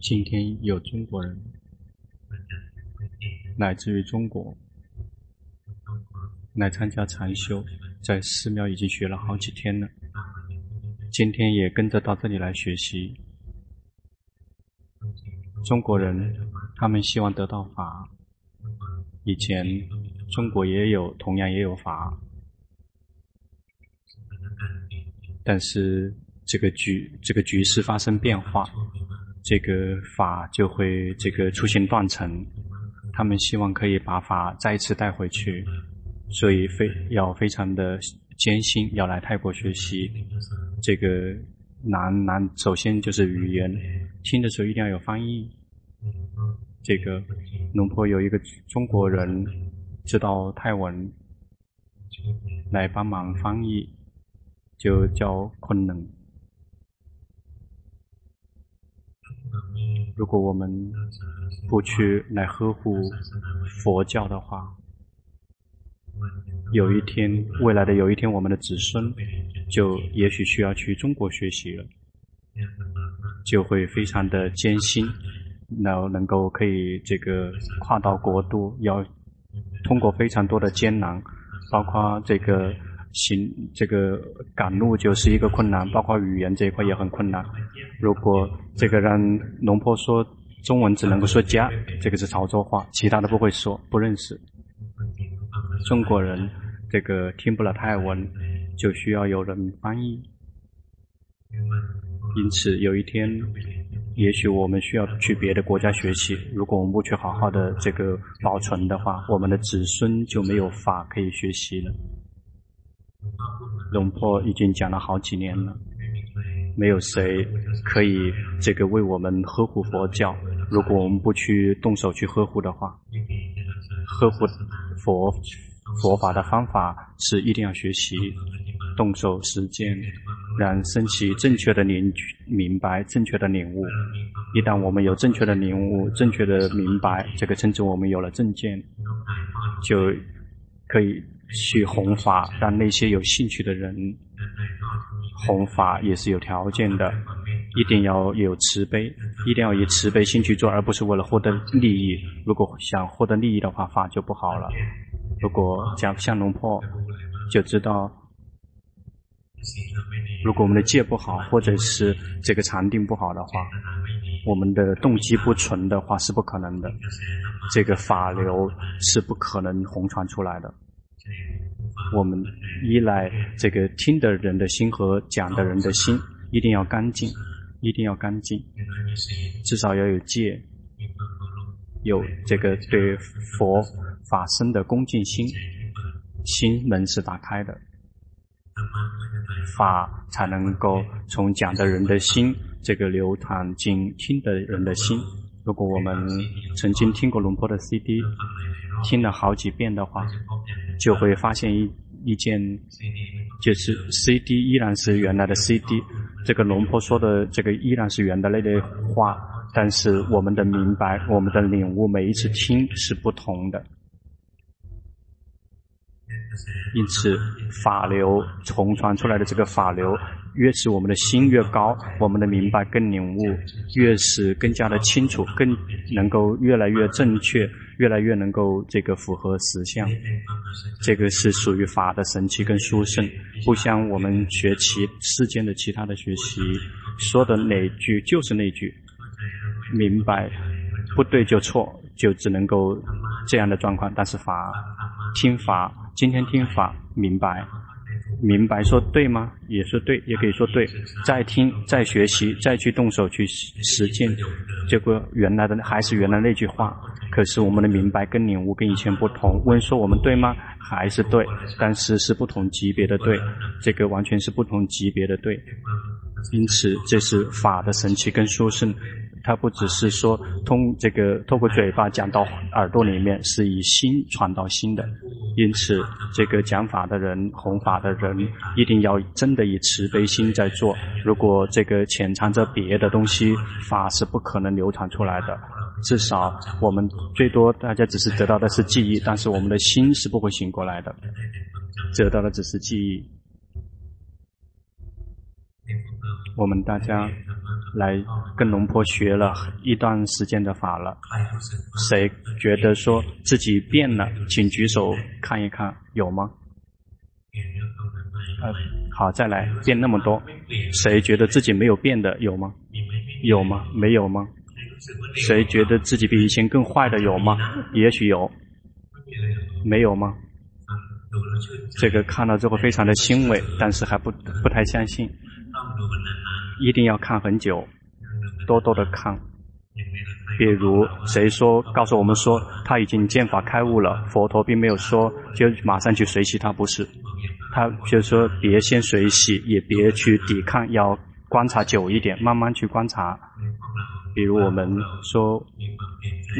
今天有中国人来自于中国来参加禅修，在寺庙已经学了好几天了。今天也跟着到这里来学习。中国人他们希望得到法，以前中国也有，同样也有法，但是这个局这个局势发生变化。这个法就会这个出现断层，他们希望可以把法再次带回去，所以非要非常的艰辛，要来泰国学习。这个难难，首先就是语言，听的时候一定要有翻译。这个龙坡有一个中国人知道泰文，来帮忙翻译，就叫昆能。如果我们不去来呵护佛教的话，有一天，未来的有一天，我们的子孙就也许需要去中国学习了，就会非常的艰辛，然后能够可以这个跨到国度，要通过非常多的艰难，包括这个。行这个赶路就是一个困难，包括语言这一块也很困难。如果这个让龙坡说中文只能够说家，这个是潮州话，其他的不会说，不认识。中国人这个听不了泰文，就需要有人翻译。因此有一天，也许我们需要去别的国家学习。如果我们不去好好的这个保存的话，我们的子孙就没有法可以学习了。龙婆已经讲了好几年了，没有谁可以这个为我们呵护佛教。如果我们不去动手去呵护的话，呵护佛佛法的方法是一定要学习，动手实践，让升起正确的领明白，正确的领悟。一旦我们有正确的领悟，正确的明白，这个称之我们有了正见，就可以。去弘法，让那些有兴趣的人弘法也是有条件的，一定要有慈悲，一定要以慈悲心去做，而不是为了获得利益。如果想获得利益的话，法就不好了。如果讲像龙破，就知道，如果我们的戒不好，或者是这个禅定不好的话，我们的动机不纯的话是不可能的，这个法流是不可能弘传出来的。我们依赖这个听的人的心和讲的人的心，一定要干净，一定要干净，至少要有戒，有这个对佛法生的恭敬心，心门是打开的，法才能够从讲的人的心这个流淌进听的人的心。如果我们曾经听过龙坡的 CD，听了好几遍的话，就会发现一一件，就是 CD 依然是原来的 CD，这个龙婆说的这个依然是原来那的话，但是我们的明白，我们的领悟，每一次听是不同的。因此，法流重传出来的这个法流。越是我们的心越高，我们的明白更领悟越是更加的清楚，更能够越来越正确，越来越能够这个符合实相。这个是属于法的神奇跟殊胜，不像我们学其世间的其他的学习，说的哪句就是那句，明白不对就错，就只能够这样的状况。但是法听法，今天听法明白。明白说对吗？也说对，也可以说对。再听，再学习，再去动手去实践，结果原来的还是原来那句话。可是我们的明白跟领悟跟以前不同。问说我们对吗？还是对，但是是不同级别的对。这个完全是不同级别的对。因此，这是法的神奇跟殊胜。它不只是说通这个透过嘴巴讲到耳朵里面，是以心传到心的。因此，这个讲法的人、弘法的人，一定要真的以慈悲心在做。如果这个潜藏着别的东西，法是不可能流传出来的。至少我们最多大家只是得到的是记忆，但是我们的心是不会醒过来的，得到的只是记忆。我们大家。来跟龙婆学了一段时间的法了。谁觉得说自己变了，请举手看一看，有吗？呃，好，再来，变那么多，谁觉得自己没有变的，有吗？有吗？没有吗？谁觉得自己比以前更坏的，有吗？也许有，没有吗？这个看了之后非常的欣慰，但是还不不太相信，一定要看很久，多多的看。比如谁说告诉我们说他已经见法开悟了，佛陀并没有说就马上去随喜他，不是，他就说别先随喜，也别去抵抗，要观察久一点，慢慢去观察。比如我们说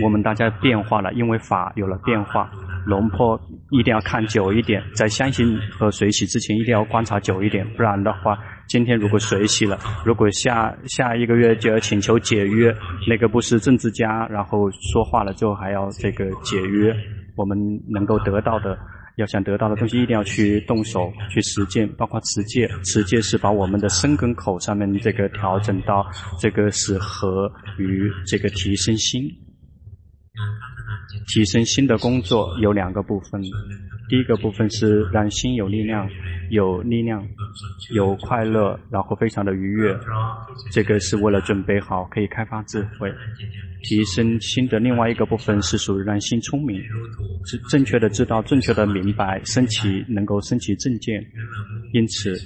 我们大家变化了，因为法有了变化。龙婆一定要看久一点，在相信和随喜之前，一定要观察久一点，不然的话，今天如果水洗了，如果下下一个月就要请求解约，那个不是政治家，然后说话了之后还要这个解约，我们能够得到的，要想得到的东西，一定要去动手去实践，包括持戒，持戒是把我们的身跟口上面这个调整到这个是合于这个提升心。提升心的工作有两个部分，第一个部分是让心有力量，有力量，有快乐，然后非常的愉悦。这个是为了准备好可以开发智慧。提升心的另外一个部分是属于让心聪明，是正确的知道，正确的明白，升起能够升起正见。因此，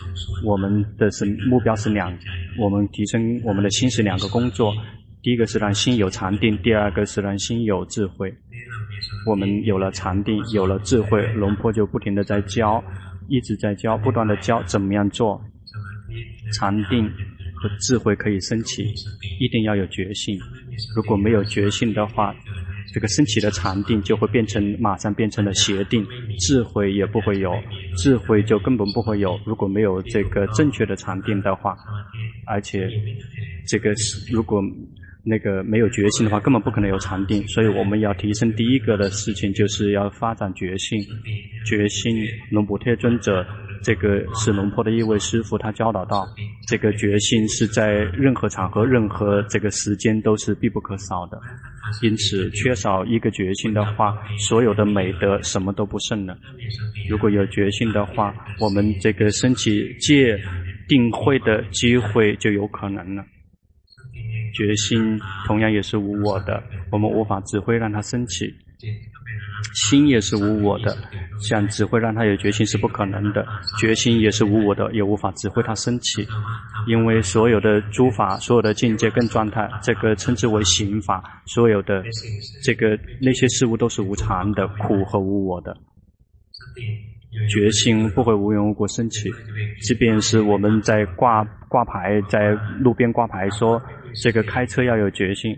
我们的是目标是两，我们提升我们的心是两个工作。第一个是让心有禅定，第二个是让心有智慧。我们有了禅定，有了智慧，龙婆就不停地在教，一直在教，不断的教怎么样做。禅定和智慧可以升起，一定要有决心。如果没有决心的话，这个升起的禅定就会变成马上变成了邪定，智慧也不会有，智慧就根本不会有。如果没有这个正确的禅定的话，而且这个是如果。那个没有决心的话，根本不可能有禅定。所以我们要提升第一个的事情，就是要发展决心。决心，龙补特尊者，这个是龙婆的一位师父，他教导到，这个决心是在任何场合、任何这个时间都是必不可少的。因此，缺少一个决心的话，所有的美德什么都不剩了。如果有决心的话，我们这个升起戒定慧的机会就有可能了。决心同样也是无我的，我们无法指挥让它升起；心也是无我的，想指挥让它有决心是不可能的。决心也是无我的，也无法指挥它升起，因为所有的诸法、所有的境界跟状态，这个称之为刑法，所有的这个那些事物都是无常的、苦和无我的。决心不会无缘无故升起，即便是我们在挂挂牌，在路边挂牌说。这个开车要有决心，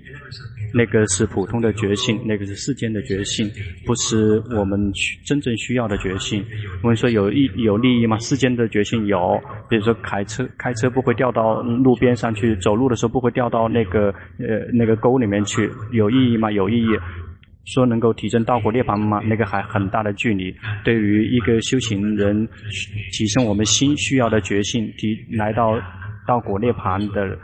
那个是普通的决心，那个是世间的决心，不是我们真正需要的决心。我们说有益有利益吗？世间的决心有，比如说开车开车不会掉到路边上去，走路的时候不会掉到那个呃那个沟里面去，有意义吗？有意义。说能够提升道果涅槃吗？那个还很大的距离。对于一个修行人，提升我们心需要的决心，提来到道果涅槃的。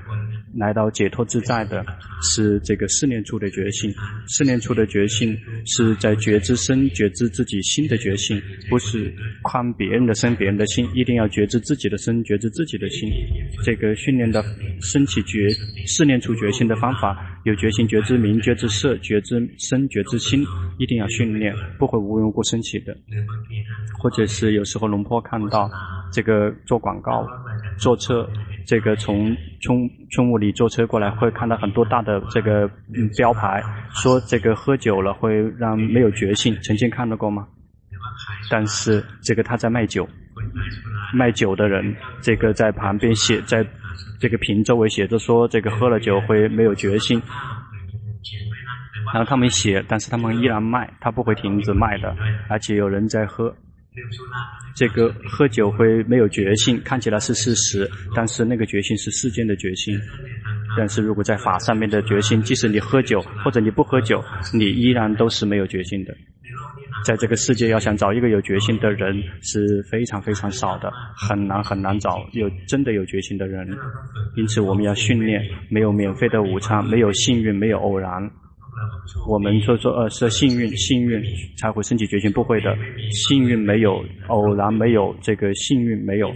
来到解脱自在的是这个四念处的觉性，四念处的觉性是在觉知身、觉知自己心的觉性，不是看别人的身、别人的心，一定要觉知自己的身、觉知自己的心。这个训练的升起觉四念处觉性的方法，有觉性觉知明、觉知色、觉知身、觉知心，一定要训练，不会无缘无故升起的。或者是有时候龙婆看到这个做广告、坐车。这个从从从雾里坐车过来，会看到很多大的这个标牌，说这个喝酒了会让没有觉性，曾经看到过吗？但是这个他在卖酒，卖酒的人这个在旁边写，在这个瓶周围写着说这个喝了酒会没有觉性，然后他们写，但是他们依然卖，他不会停止卖的，而且有人在喝。这个喝酒会没有觉性，看起来是事实，但是那个觉性是世间的觉性。但是如果在法上面的觉性，即使你喝酒或者你不喝酒，你依然都是没有觉性的。在这个世界要想找一个有决心的人是非常非常少的，很难很难找有真的有决心的人。因此，我们要训练，没有免费的午餐，没有幸运，没有偶然。我们说说呃是幸运，幸运才会升起决心，不会的，幸运没有，偶然没有，这个幸运没有，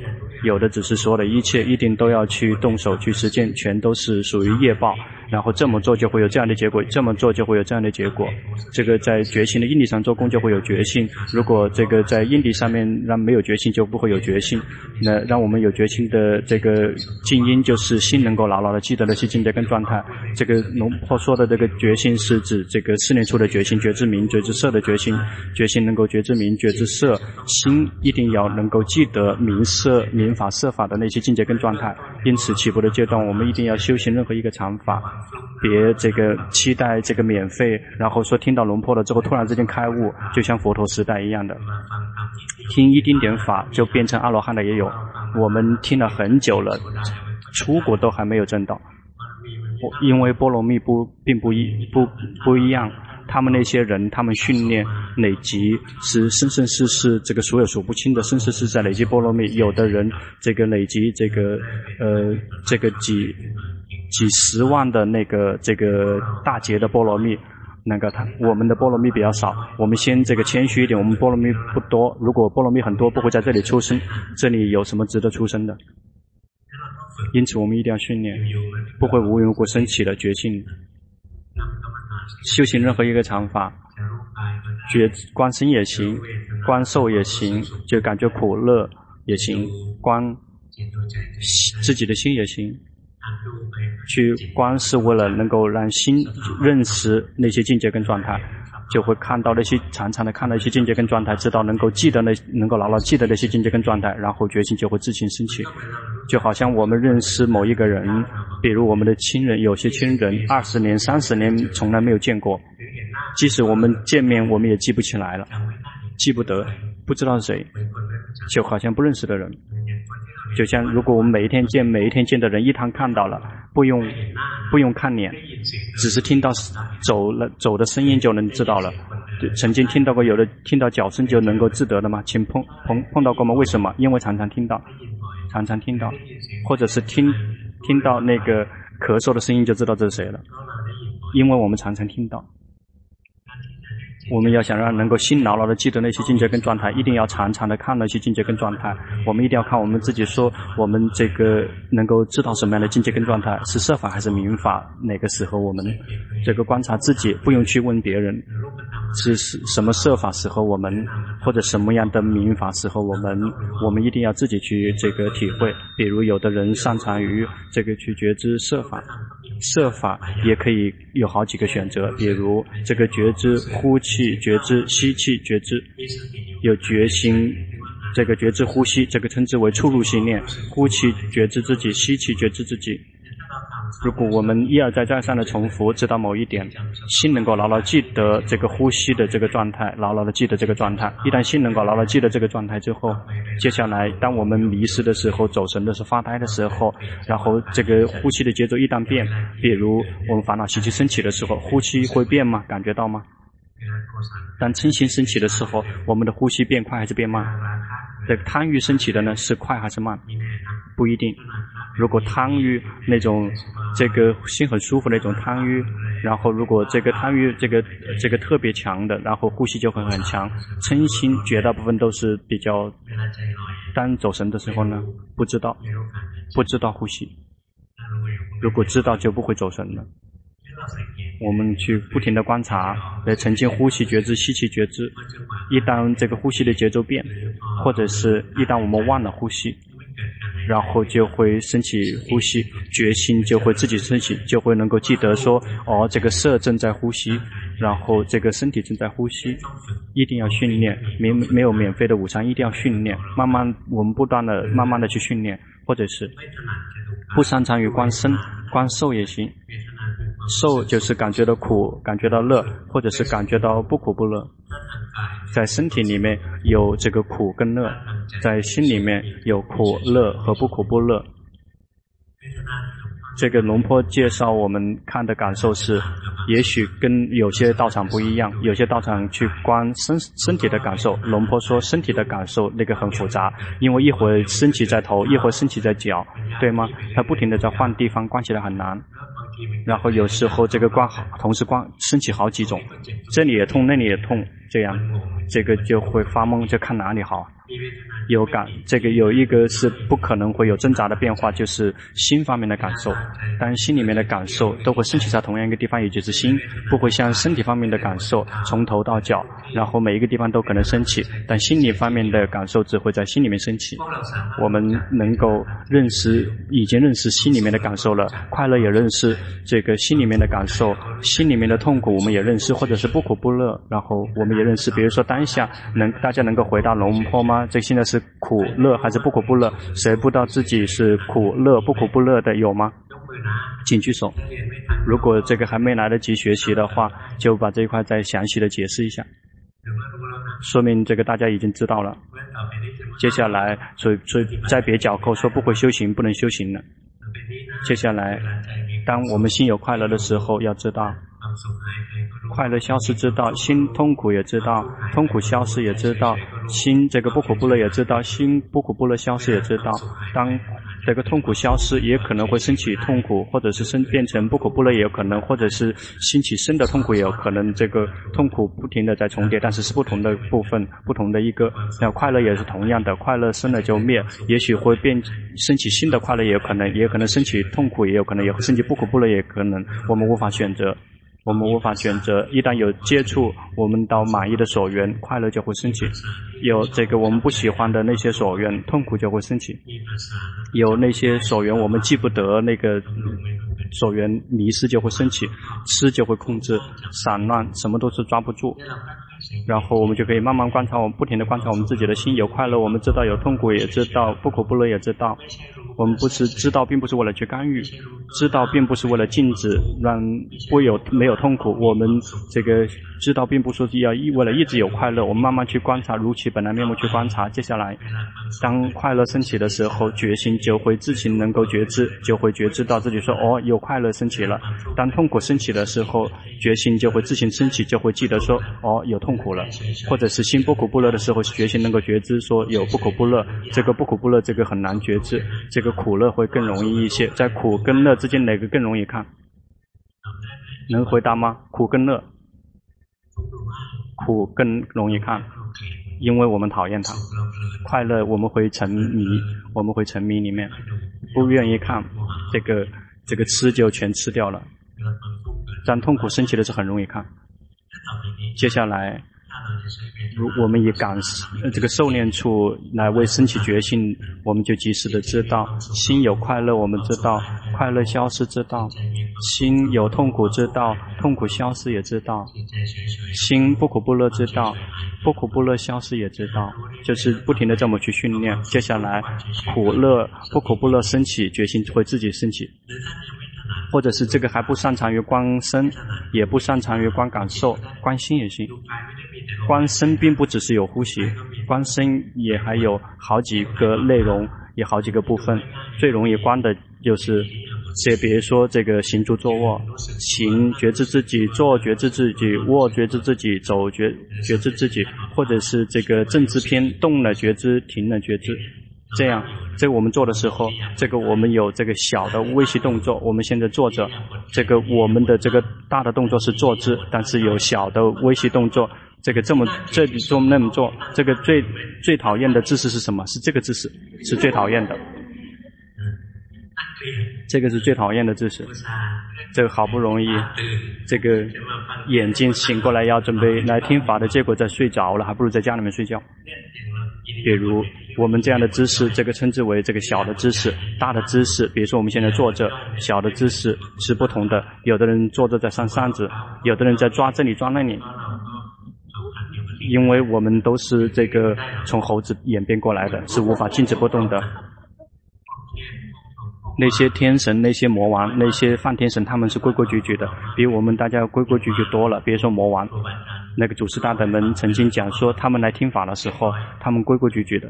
有的只是说的一切一定都要去动手去实践，全都是属于业报。然后这么做就会有这样的结果，这么做就会有这样的结果。这个在决心的因地上做功就会有决心。如果这个在因地上面让没有决心，就不会有决心。那让我们有决心的这个静音，就是心能够牢牢的记得那些境界跟状态。这个龙婆说的这个决心，是是指这个四念处的决心，觉知明、觉知色的决心。决心能够觉知明、觉知色，心一定要能够记得明色、明法、色法的那些境界跟状态。因此起步的阶段，我们一定要修行任何一个禅法。别这个期待这个免费，然后说听到龙破了之后突然之间开悟，就像佛陀时代一样的，听一丁点法就变成阿罗汉的也有。我们听了很久了，出国都还没有证到，因为波罗蜜不并不一不不一样。他们那些人，他们训练累积是生生世世这个数有数不清的生生世世在累积波罗蜜。有的人这个累积这个呃这个几。几十万的那个这个大劫的波罗蜜，那个他我们的菠罗蜜比较少，我们先这个谦虚一点，我们菠罗蜜不多。如果菠罗蜜很多，不会在这里出生，这里有什么值得出生的？因此，我们一定要训练，不会无缘无故升起的决心。修行任何一个禅法，觉观身也行，观受也行，就感觉苦乐也行，观自己的心也行。去观是为了能够让心认识那些境界跟状态，就会看到那些常常的看到一些境界跟状态，知道能够记得那能够牢牢记得那些境界跟状态，然后决心就会自行升起。就好像我们认识某一个人，比如我们的亲人，有些亲人二十年、三十年从来没有见过，即使我们见面，我们也记不起来了，记不得，不知道是谁，就好像不认识的人。就像如果我们每一天见每一天见的人，一趟看到了，不用不用看脸，只是听到走了走的声音就能知道了。曾经听到过有的听到脚声就能够知得的吗？请碰碰碰到过吗？为什么？因为常常听到，常常听到，或者是听听到那个咳嗽的声音就知道这是谁了，因为我们常常听到。我们要想让能够心牢牢的记得那些境界跟状态，一定要常常的看那些境界跟状态。我们一定要看我们自己说，我们这个能够知道什么样的境界跟状态，是设法还是民法？哪个适合我们这个观察自己，不用去问别人，是什么设法适合我们，或者什么样的民法适合我们？我们一定要自己去这个体会。比如有的人擅长于这个去觉知设法。设法也可以有好几个选择，比如这个觉知呼气、觉知吸气、觉知有决心，这个觉知呼吸，这个称之为初入心念，呼气觉知自己，吸气觉知自己。如果我们一而再再三的重复，直到某一点，心能够牢牢记得这个呼吸的这个状态，牢牢的记得这个状态。一旦心能够牢牢记得这个状态之后，接下来当我们迷失的时候、走神的时候、发呆的时候，然后这个呼吸的节奏一旦变，比如我们烦恼习气升起的时候，呼吸会变吗？感觉到吗？当嗔心升起的时候，我们的呼吸变快还是变慢？这个贪欲升起的呢，是快还是慢？不一定。如果贪欲那种这个心很舒服那种贪欲，然后如果这个贪欲这个这个特别强的，然后呼吸就会很强。嗔心绝大部分都是比较，当走神的时候呢，不知道，不知道呼吸。如果知道就不会走神了。我们去不停的观察，来沉浸呼吸觉知、吸气觉知。一旦这个呼吸的节奏变，或者是一旦我们忘了呼吸。然后就会升起呼吸，决心就会自己升起，就会能够记得说，哦，这个色正在呼吸，然后这个身体正在呼吸，一定要训练，没没有免费的午餐，一定要训练，慢慢我们不断的慢慢的去训练，或者是不擅长于观身，观受也行，受就是感觉到苦，感觉到乐，或者是感觉到不苦不乐。在身体里面有这个苦跟乐，在心里面有苦乐和不苦不乐。这个龙坡介绍我们看的感受是，也许跟有些道场不一样，有些道场去观身身体的感受。龙坡说身体的感受那个很复杂，因为一会儿升起在头，一会儿升起在脚，对吗？他不停的在换地方，观起来很难。然后有时候这个观同时观升起好几种，这里也痛，那里也痛，这样这个就会发懵，就看哪里好。有感，这个有一个是不可能会有挣扎的变化，就是心方面的感受。但心里面的感受都会升起在同样一个地方，也就是心，不会像身体方面的感受从头到脚，然后每一个地方都可能升起。但心理方面的感受只会在心里面升起。我们能够认识，已经认识心里面的感受了，快乐也认识这个心里面的感受，心里面的痛苦我们也认识，或者是不苦不乐，然后我们也认识。比如说当下能大家能够回答龙婆吗？这现在是苦乐还是不苦不乐？谁不知道自己是苦乐不苦不乐的有吗？请举手。如果这个还没来得及学习的话，就把这一块再详细的解释一下，说明这个大家已经知道了。接下来，所以所以再别嚼口说不会修行，不能修行了。接下来，当我们心有快乐的时候，要知道。快乐消失知道，心痛苦也知道，痛苦消失也知道，心这个不苦不乐也知道，心不苦不乐消失也知道。当这个痛苦消失，也可能会升起痛苦，或者是生变成不苦不乐也有可能，或者是兴起生的痛苦也有可能。这个痛苦不停的在重叠，但是是不同的部分，不同的一个。那快乐也是同样的，快乐生了就灭，也许会变升起新的快乐也有可能，也可能升起痛苦也有可能，也会升起不苦不乐也可能，我们无法选择。我们无法选择，一旦有接触，我们到满意的所缘，快乐就会升起；有这个我们不喜欢的那些所缘，痛苦就会升起；有那些所缘我们记不得，那个所缘迷失就会升起，痴就会控制，散乱，什么都是抓不住。然后我们就可以慢慢观察，我们不停地观察我们自己的心，有快乐，我们知道；有痛苦，也知道；不苦不乐，也知道。我们不是知道，并不是为了去干预；知道，并不是为了禁止让不有没有痛苦。我们这个知道，并不是要一为了一直有快乐。我们慢慢去观察，如其本来面目去观察。接下来，当快乐升起的时候，觉心就会自行能够觉知，就会觉知到自己说：“哦，有快乐升起了。”当痛苦升起的时候，觉心就会自行升起，就会记得说：“哦，有痛。”苦了，或者是心不苦不乐的时候，觉心能够觉知说有不苦不乐，这个不苦不乐这个很难觉知，这个苦乐会更容易一些。在苦跟乐之间哪个更容易看？能回答吗？苦跟乐，苦更容易看，因为我们讨厌它。快乐我们会沉迷，我们会沉迷里面，不愿意看这个这个吃就全吃掉了。但痛苦升起的时候很容易看。接下来，如我们以感这个受念处来为升起觉性，我们就及时的知道，心有快乐，我们知道快乐消失，知道心有痛苦，知道痛苦消失也知道，心不苦不乐，知道不苦不乐消失也知道，就是不停的这么去训练。接下来，苦乐不苦不乐升起，觉性会自己升起。或者是这个还不擅长于观身，也不擅长于观感受，观心也行。观身并不只是有呼吸，观身也还有好几个内容，也好几个部分。最容易观的就是，这比如说这个行住坐卧，行觉知自己，坐觉知自己，卧觉知自己，走觉觉知自己，或者是这个正知篇动了觉知，停了觉知。这样，这个我们做的时候，这个我们有这个小的微细动作。我们现在坐着，这个我们的这个大的动作是坐姿，但是有小的微细动作。这个这么这里做那么做，这个最最讨厌的姿势是什么？是这个姿势，是最讨厌的。这个是最讨厌的姿势。这个好不容易，这个眼睛醒过来要准备来听法的，结果在睡着了，还不如在家里面睡觉。比如我们这样的姿势，这个称之为这个小的姿势，大的姿势。比如说我们现在坐着，小的姿势是不同的。有的人坐着在扇扇子，有的人在抓这里抓那里。因为我们都是这个从猴子演变过来的，是无法静止不动的。那些天神、那些魔王、那些梵天神，他们是规规矩矩的，比我们大家规规矩矩多了。比如说魔王。那个祖师大德们曾经讲说，他们来听法的时候，他们规规矩矩的。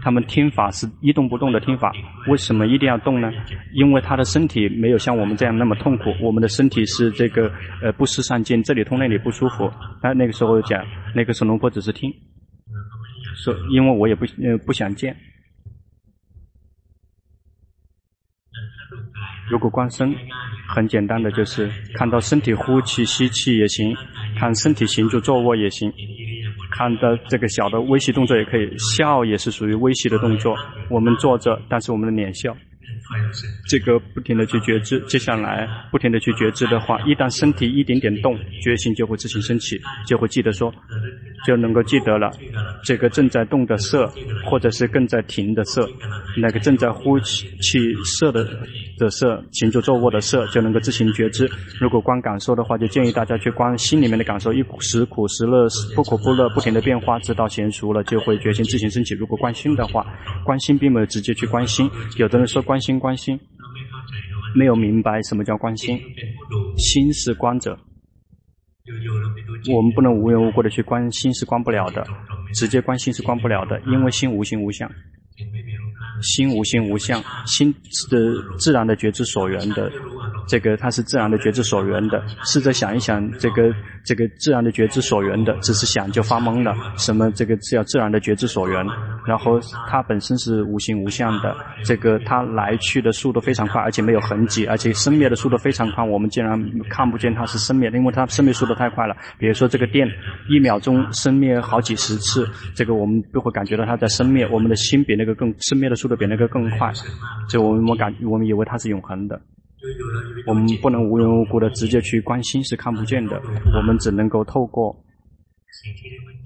他们听法是一动不动的听法，为什么一定要动呢？因为他的身体没有像我们这样那么痛苦，我们的身体是这个呃不思善见，这里痛那里不舒服。那那个时候讲，那个时候龙婆只是听，说因为我也不呃不想见。如果观身，很简单的就是看到身体呼气吸气也行，看身体行就坐卧也行，看到这个小的微细动作也可以，笑也是属于微细的动作。我们坐着，但是我们的脸笑。这个不停的去觉知，接下来不停的去觉知的话，一旦身体一点点动，觉性就会自行升起，就会记得说，就能够记得了。这个正在动的色，或者是更在停的色，那个正在呼气色的的色，行住坐卧的色，就能够自行觉知。如果观感受的话，就建议大家去观心里面的感受，一时苦时乐，不苦不乐，不停的变化，直到娴熟了，就会觉性自行升起。如果观心的话，观心并没有直接去观心，有的人说观心。观心，没有明白什么叫关心。心是观者，我们不能无缘无故的去关心，是关不了的。直接关心是关不了的，因为心无形无相，心无形无相，心的自然的觉知所缘的。这个它是自然的觉知所缘的。试着想一想，这个这个自然的觉知所缘的，只是想就发懵了。什么这个叫自然的觉知所缘？然后它本身是无形无相的，这个它来去的速度非常快，而且没有痕迹，而且生灭的速度非常快。我们竟然看不见它是生灭的，因为它生灭速度太快了。比如说这个电，一秒钟生灭好几十次，这个我们都会感觉到它在生灭。我们的心比那个更生灭的速度比那个更快，就我们我感我们以为它是永恒的。我们不能无缘无故的直接去关心，是看不见的。我们只能够透过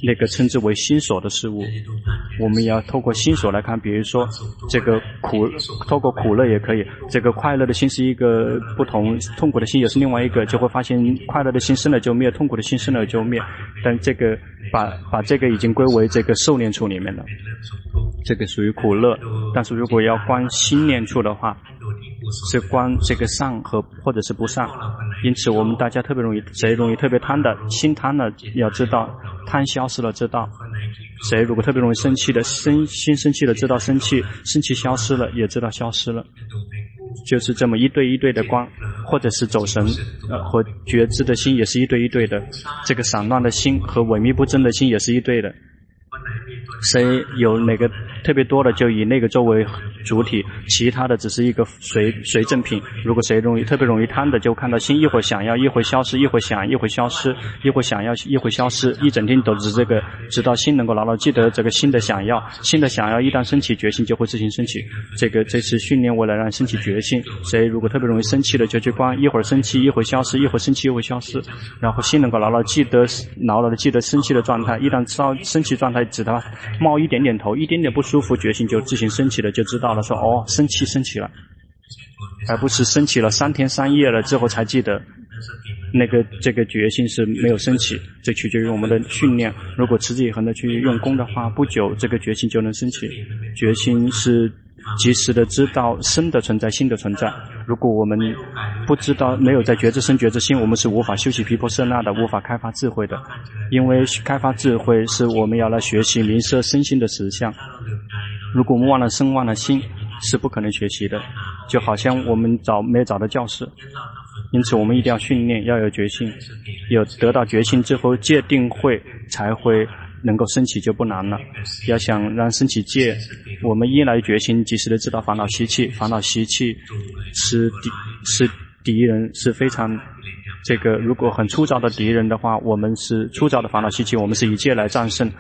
那个称之为心所的事物，我们要透过心所来看。比如说，这个苦，透过苦乐也可以。这个快乐的心是一个不同，痛苦的心也是另外一个，就会发现快乐的心生了就灭，痛苦的心生了就灭。但这个把把这个已经归为这个受念处里面了，这个属于苦乐。但是如果要观心念处的话，是观这个善和或者是不善，因此我们大家特别容易，谁容易特别贪的，心贪了，要知道贪消失了，知道谁如果特别容易生气的，生心生气了，知道生气，生气消失了，也知道消失了，就是这么一对一对的观，或者是走神，呃，和觉知的心也是一对一对的，这个散乱的心和萎靡不振的心也是一对的。谁有哪个特别多的，就以那个作为主体，其他的只是一个随随赠品。如果谁容易特别容易贪的，就看到心一会儿想要，一会儿消失，一会儿想，一会儿消失，一会儿想要，一会儿消失，一整天都是这个，直到心能够牢牢记得这个心的想要，心的想要一旦升起决心，就会自行升起。这个这次训练为了让升起觉性，谁如果特别容易生气的，就去观一会儿生气，一会儿消失，一会儿生气，一会儿消失，然后心能够牢牢记得，牢牢的记得生气的状态，一旦稍生气状态，指他。冒一点点头，一点点不舒服，决心就自行升起了，就知道了。说哦，生气升起了，而不是升起了三天三夜了之后才记得，那个这个决心是没有升起。这取决于我们的训练。如果持之以恒的去用功的话，不久这个决心就能升起。决心是。及时的知道身的存在，心的存在。如果我们不知道，没有在觉知身、觉知心，我们是无法修习毗婆舍那的，无法开发智慧的。因为开发智慧是我们要来学习明摄身心的实相。如果我们忘了身、忘了心，是不可能学习的。就好像我们找没有找到教室，因此我们一定要训练，要有决心，有得到决心之后，戒定慧才会。能够升起就不难了。要想让升起戒，我们依赖决心，及时的知道烦恼习气。烦恼习气是敌是敌人，是非常这个。如果很粗糙的敌人的话，我们是粗糙的烦恼习气，我们是以戒来战胜。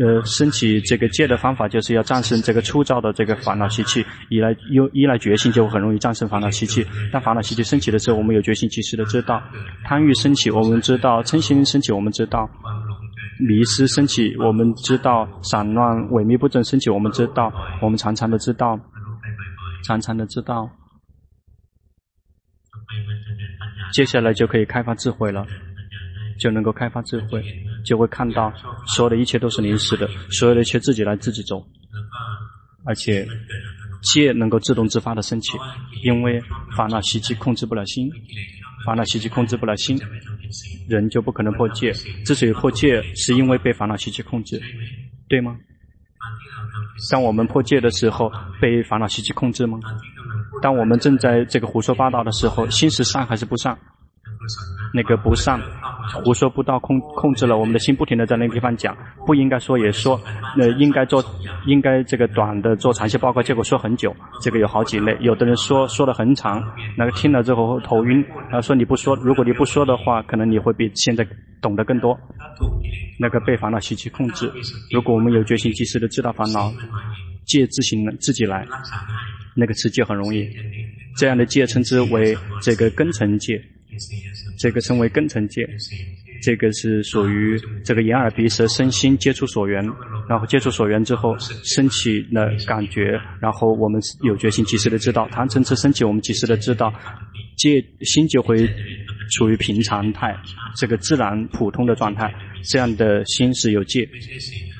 呃，升起这个戒的方法，就是要战胜这个粗糙的这个烦恼习气。依赖又依赖决心，就很容易战胜烦恼习气。当烦恼习气升起的时候，我们有决心，及时的知道贪欲升起，我们知道嗔心升起，我们知道。迷失升起，我们知道；散乱、萎靡不振升起，我们知道。我们常常的知道，常常的知道。接下来就可以开发智慧了，就能够开发智慧，就会看到所有的一切都是临时的，所有的一切自己来自己走，而且戒能够自动自发的升起，因为烦恼习气控制不了心。烦恼习气控制不了心，人就不可能破戒。之所以破戒，是因为被烦恼习气控制，对吗？当我们破戒的时候，被烦恼习气控制吗？当我们正在这个胡说八道的时候，心是善还是不善？那个不善，胡说八道控控制了我们的心，不停的在那个地方讲，不应该说也说，呃，应该做，应该这个短的做长期报告，结果说很久，这个有好几类，有的人说说的很长，那个听了之后头晕，他说你不说，如果你不说的话，可能你会比现在懂得更多。那个被烦恼习气控制，如果我们有决心及时的知道烦恼，戒自行自己来，那个持戒很容易，这样的戒称之为这个根尘戒。这个称为根尘界，这个是属于这个眼耳鼻舌身心接触所缘，然后接触所缘之后升起了感觉，然后我们有决心及时的知道，谈层次升起，我们及时的知道，戒心就会处于平常态，这个自然普通的状态，这样的心是有戒。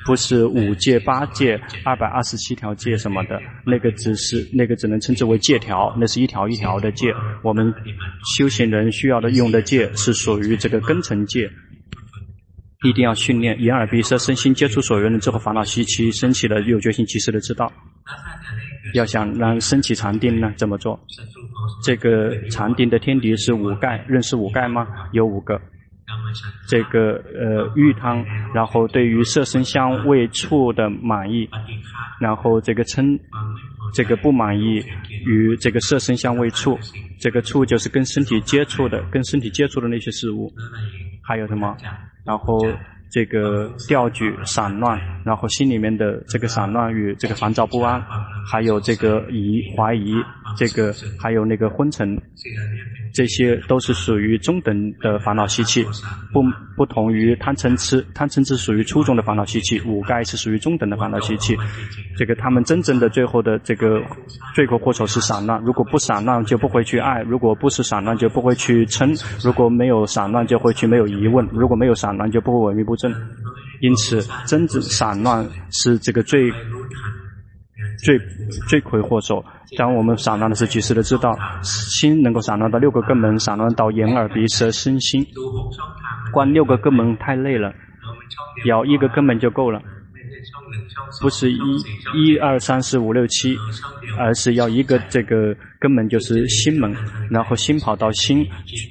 不是五戒八戒二百二十七条戒什么的，那个只是那个只能称之为戒条，那是一条一条的戒。我们修行人需要的用的戒是属于这个根尘戒，一定要训练眼耳鼻舌身心接触所缘的之后，烦恼习气升起了，有决心及时的知道。要想让升起禅定呢，怎么做？这个禅定的天敌是五盖，认识五盖吗？有五个。这个呃欲汤，然后对于色身香味触的满意，然后这个嗔，这个不满意与这个色身香味触，这个触就是跟身体接触的，跟身体接触的那些事物，还有什么？然后。这个调举散乱，然后心里面的这个散乱与这个烦躁不安，还有这个疑怀疑，这个还有那个昏沉，这些都是属于中等的烦恼习气，不不同于贪嗔痴，贪嗔痴属于初中的烦恼习气，五盖是属于中等的烦恼习气。这个他们真正的最后的这个罪魁祸首是散乱，如果不散乱就不会去爱，如果不是散乱就不会去嗔，如果没有散乱就会去没有疑问，如果没有散乱就不会萎靡不振。因此，真正散乱是这个最罪罪魁祸首。当我们散乱的时候，及时的知道，心能够散乱到六个根本，散乱到眼耳鼻舌身心。关六个根本太累了，咬一个根本就够了。不是一一二三四五六七，而是要一个这个根本就是心门，然后心跑到心，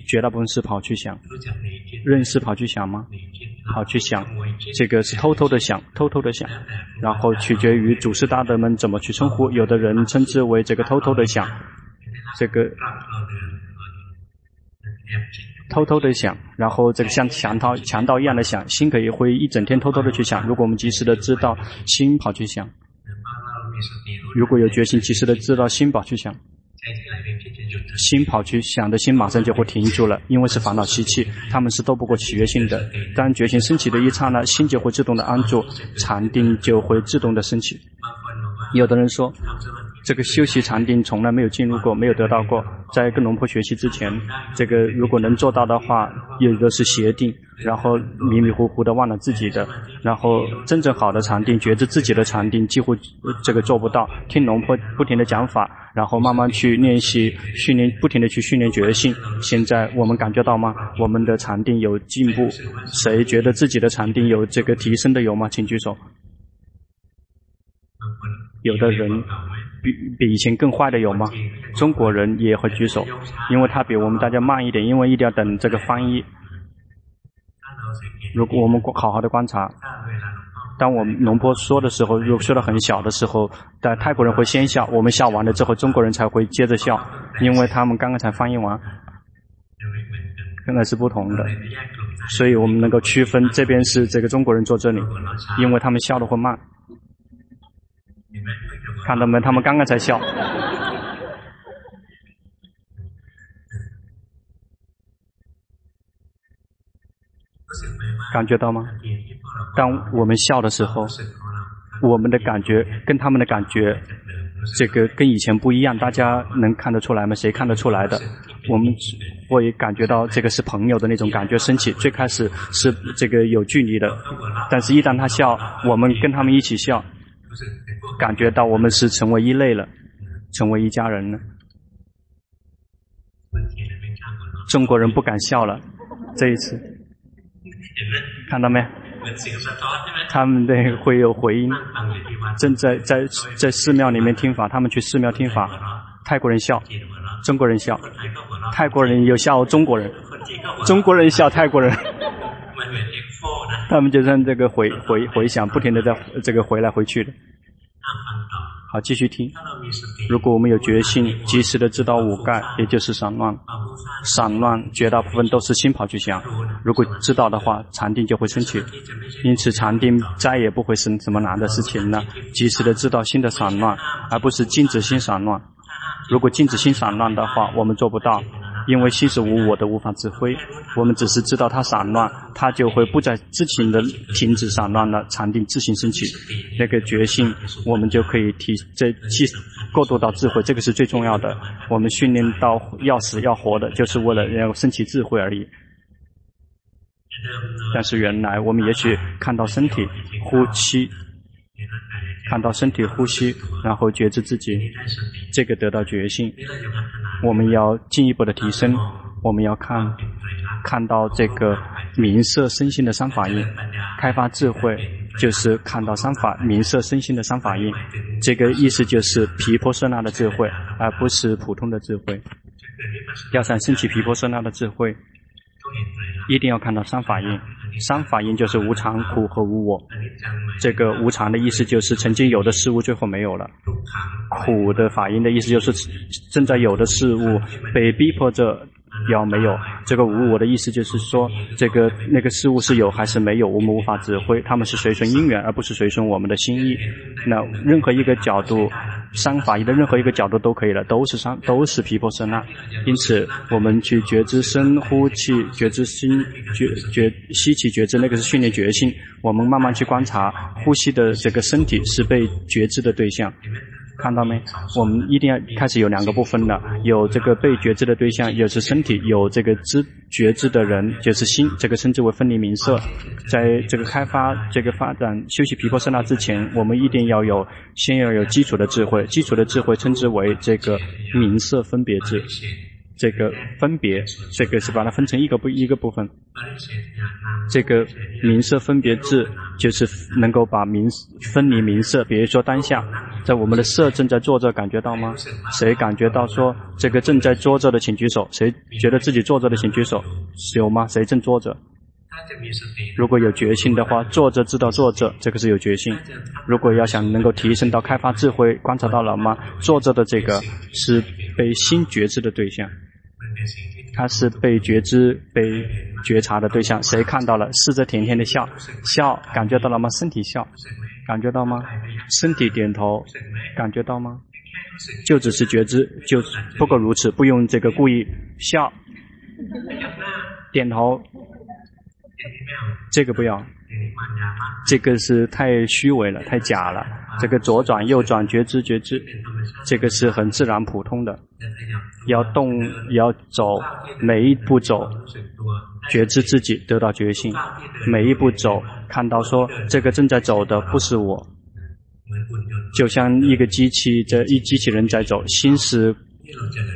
绝大部分是跑去想，认识跑去想吗？跑去想，这个是偷偷的想，偷偷的想，然后取决于祖师大德们怎么去称呼，有的人称之为这个偷偷的想，这个。偷偷的想，然后这个像强盗强盗一样的想，心可以会一整天偷偷的去想。如果我们及时的知道心跑去想，如果有决心及时的知道心跑去想，心跑去想的心马上就会停住了，因为是烦恼习气，他们是斗不过契约性的。当决心升起的一刹那，心就会自动的安住，禅定就会自动的升起。有的人说。这个修习禅定从来没有进入过，没有得到过。在跟龙婆学习之前，这个如果能做到的话，有的是邪定，然后迷迷糊糊的忘了自己的，然后真正好的禅定，觉知自己的禅定，几乎这个做不到。听龙婆不停的讲法，然后慢慢去练习训练，不停的去训练觉性。现在我们感觉到吗？我们的禅定有进步？谁觉得自己的禅定有这个提升的有吗？请举手。有的人。比比以前更坏的有吗？中国人也会举手，因为他比我们大家慢一点，因为一定要等这个翻译。如果我们好好的观察，当我们龙婆说的时候，如果说的很小的时候，但泰国人会先笑，我们笑完了之后，中国人才会接着笑，因为他们刚刚才翻译完，跟那是不同的，所以我们能够区分这边是这个中国人坐这里，因为他们笑的会慢。看到没？他们刚刚才笑，感觉到吗？当我们笑的时候，我们的感觉跟他们的感觉，这个跟以前不一样。大家能看得出来吗？谁看得出来的？我们会感觉到这个是朋友的那种感觉升起。最开始是这个有距离的，但是一旦他笑，我们跟他们一起笑。感觉到我们是成为一类了，成为一家人了。中国人不敢笑了，这一次看到没？他们的会有回音。正在在在寺庙里面听法，他们去寺庙听法，泰国人笑，中国人笑，泰国人又笑中国人，中国人笑泰国人。他们就像这个回回回响，不停的在这个回来回去的。好，继续听。如果我们有决心，及时的知道五盖，也就是散乱，散乱绝大部分都是心跑去想。如果知道的话，禅定就会升起。因此，禅定再也不会是什么难的事情了。及时的知道心的散乱，而不是禁止心散乱。如果禁止心散乱的话，我们做不到。因为心是无我的，无法指挥。我们只是知道它散乱，它就会不再自行的停止散乱了，禅定自行升起。那个决心，我们就可以提这既过渡到智慧，这个是最重要的。我们训练到要死要活的，就是为了要升起智慧而已。但是原来我们也许看到身体呼吸，看到身体呼吸，然后觉知自己，这个得到决心。我们要进一步的提升，我们要看，看到这个明色身心的三法印，开发智慧就是看到三法明色身心的三法印，这个意思就是皮婆舍那的智慧，而不是普通的智慧。要想升起皮婆舍那的智慧，一定要看到三法印。三法印就是无常、苦和无我。这个无常的意思就是曾经有的事物最后没有了；苦的法印的意思就是正在有的事物被逼迫着。要没有这个无我的意思，就是说，这个那个事物是有还是没有，我们无法指挥，他们是随顺因缘，而不是随顺我们的心意。那任何一个角度，三法医的任何一个角度都可以了，都是三，都是皮婆舍那。因此，我们去觉知深呼气，觉知心，觉觉吸气，觉知那个是训练觉性。我们慢慢去观察呼吸的这个身体是被觉知的对象。看到没？我们一定要开始有两个部分了，有这个被觉知的对象，也是身体；有这个知觉知的人，就是心。这个称之为分离名色。在这个开发、这个发展、休息皮婆舍那之前，我们一定要有，先要有基础的智慧。基础的智慧称之为这个名色分别智。这个分别，这个是把它分成一个部一个部分。这个名色分别智，就是能够把名分离名色。比如说当下，在我们的色正在坐着，感觉到吗？谁感觉到说这个正在坐着的，请举手。谁觉得自己坐着的，请举手。有吗？谁正坐着？如果有决心的话，坐着知道坐着，这个是有决心。如果要想能够提升到开发智慧，观察到了吗？坐着的这个是被心觉知的对象。他是被觉知、被觉察的对象。谁看到了？试着甜甜的笑，笑，感觉到了吗？身体笑，感觉到吗？身体点头，感觉到吗？就只是觉知，就不过如此，不用这个故意笑，点头，这个不要。这个是太虚伪了，太假了。这个左转右转，觉知觉知，这个是很自然普通的。要动要走，每一步走，觉知自己得到觉性。每一步走，看到说这个正在走的不是我，就像一个机器这一机器人在走，心是。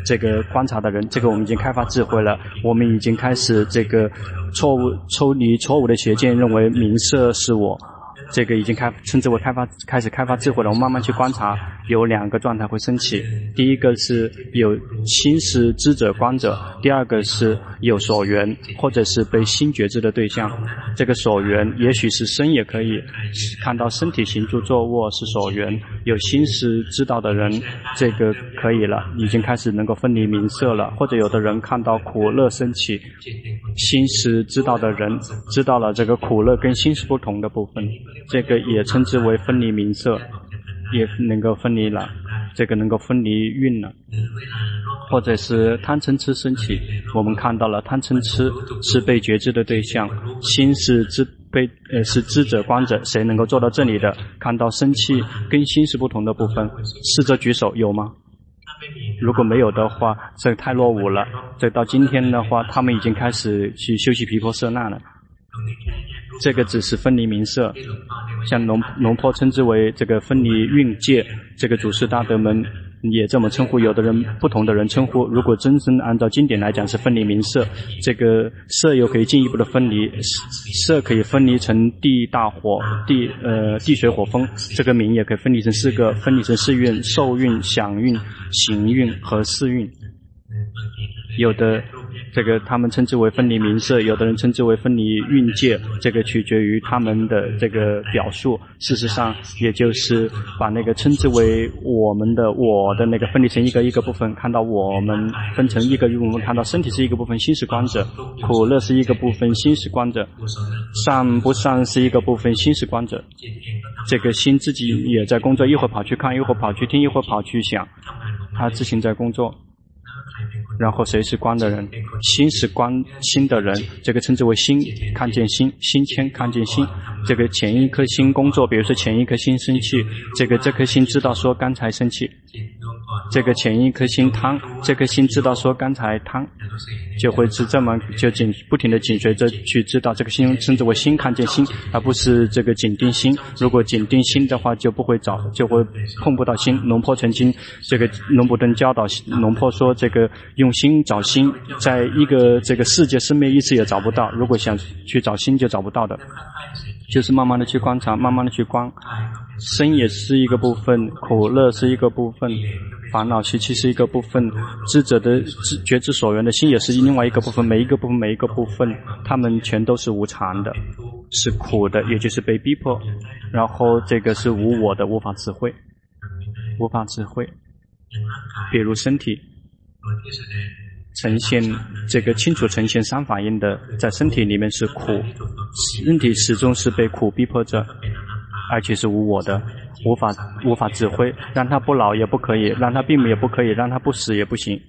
这个观察的人，这个我们已经开发智慧了。我们已经开始这个错误抽离错误的邪见，认为名色是我。这个已经开称之为开发开始开发智慧了。我慢慢去观察，有两个状态会升起。第一个是有心识知者观者，第二个是有所缘或者是被心觉知的对象。这个所缘也许是身也可以看到身体行住坐卧是所缘，有心识知道的人，这个可以了，已经开始能够分离名色了。或者有的人看到苦乐升起，心识知道的人知道了这个苦乐跟心是不同的部分。这个也称之为分离名色，也能够分离了，这个能够分离运了，或者是贪嗔痴升起，我们看到了贪嗔痴是被觉知的对象，心是知被呃是知者观者，谁能够做到这里的？看到生气跟心是不同的部分，试着举手，有吗？如果没有的话，这太落伍了。这到今天的话，他们已经开始去修习毗婆舍那了。这个只是分离名色，像龙龙婆称之为这个分离运界。这个祖师大德们也这么称呼，有的人不同的人称呼。如果真正按照经典来讲，是分离名色，这个色又可以进一步的分离，色可以分离成地、大火、地呃地水火风，这个名也可以分离成四个，分离成四运：受运、想运、行运和识蕴。有的。这个他们称之为分离名色，有的人称之为分离蕴界，这个取决于他们的这个表述。事实上，也就是把那个称之为我们的我的那个分离成一个一个部分，看到我们分成一个一个部分，看到身体是一个部分，心是观者；苦乐是一个部分，心是观者；善不善是一个部分，心是观者。这个心自己也在工作，一会儿跑去看，一会儿跑去听，一会儿跑去想，他自行在工作。然后谁是观的人？心是观心的人，这个称之为心，看见心，心牵看见心。这个前一颗心工作，比如说前一颗心生气，这个这颗心知道说刚才生气。这个前一颗心贪，这颗心知道说刚才贪，就会是这么就紧不停的紧随着去知道这个心称之为心看见心，而不是这个紧盯心。如果紧盯心的话，就不会找，就会碰不到心。龙坡曾经这个龙普顿教导龙坡说，这个用用心找心，在一个这个世界生灭意识也找不到。如果想去找心，就找不到的。就是慢慢的去观察，慢慢的去观，身也是一个部分，苦乐是一个部分，烦恼习气是一个部分，智者的觉知所缘的心也是另外一个部分，每一个部分每一个部分，他们全都是无常的，是苦的，也就是被逼迫，然后这个是无我的，无法智慧，无法智慧，比如身体。呈现这个清楚呈现三反应的，在身体里面是苦，身体始终是被苦逼迫着，而且是无我的，无法无法指挥，让他不老也不可以，让他病也不可以，让他不死也不行。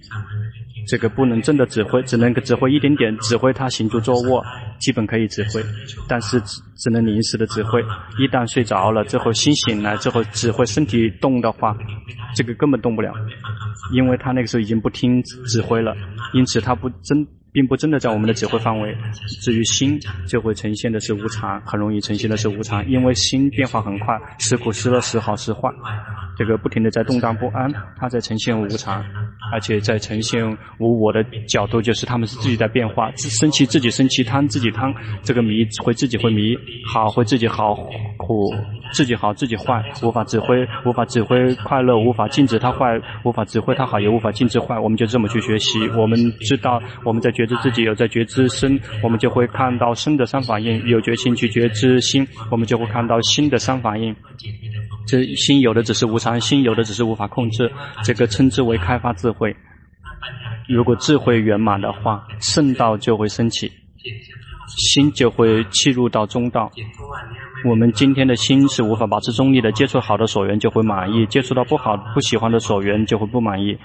这个不能真的指挥，只能指挥一点点，指挥他行住坐卧，基本可以指挥，但是只只能临时的指挥。一旦睡着了之后，心醒来之后，指挥身体动的话，这个根本动不了，因为他那个时候已经不听指挥了，因此他不真。并不真的在我们的指挥范围。至于心，就会呈现的是无常，很容易呈现的是无常，因为心变化很快，时苦时乐，时好时坏，这个不停的在动荡不安，它在呈现无常，而且在呈现无我的角度，就是他们是自己在变化，自生气自己生气，贪自己贪，这个迷会自己会迷，好会自己好，苦自己好自己坏，无法指挥，无法指挥快乐，无法禁止它坏，无法指挥它好，也无法禁止坏，我们就这么去学习，我们知道我们在觉知自己有在觉知身，我们就会看到身的三反应；有决心去觉知心，我们就会看到心的三反应。这心有的只是无常，心有的只是无法控制，这个称之为开发智慧。如果智慧圆满的话，圣道就会升起，心就会契入到中道。我们今天的心是无法保持中立的，接触好的所缘就会满意，接触到不好不喜欢的所缘就会不满意，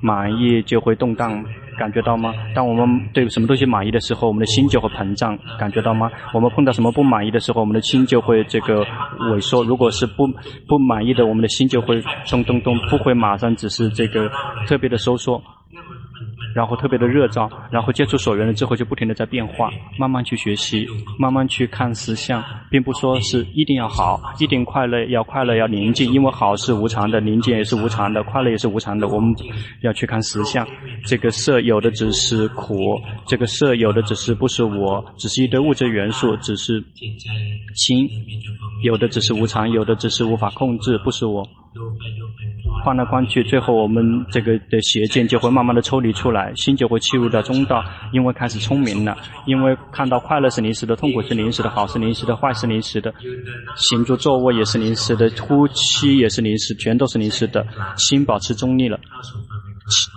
满意就会动荡，感觉到吗？当我们对什么东西满意的时候，我们的心就会膨胀，感觉到吗？我们碰到什么不满意的时候，我们的心就会这个萎缩。如果是不不满意的，我们的心就会咚咚咚，不会马上只是这个特别的收缩。然后特别的热燥，然后接触所缘了之后就不停的在变化，慢慢去学习，慢慢去看实相，并不说是一定要好，一定快乐，要快乐要宁静，因为好是无常的，宁静也是无常的，快乐也是无常的。我们要去看实相，这个色有的只是苦，这个色有的只是不是我，只是一堆物质元素，只是心，有的只是无常，有的只是无法控制，不是我。换来换去，最后我们这个的邪见就会慢慢的抽离出来，心就会进入到中道，因为开始聪明了，因为看到快乐是临时的，痛苦是临时的，好是临时的，坏是临时的，行住坐卧也是临时的，呼吸也是临时，全都是临时的，心保持中立了。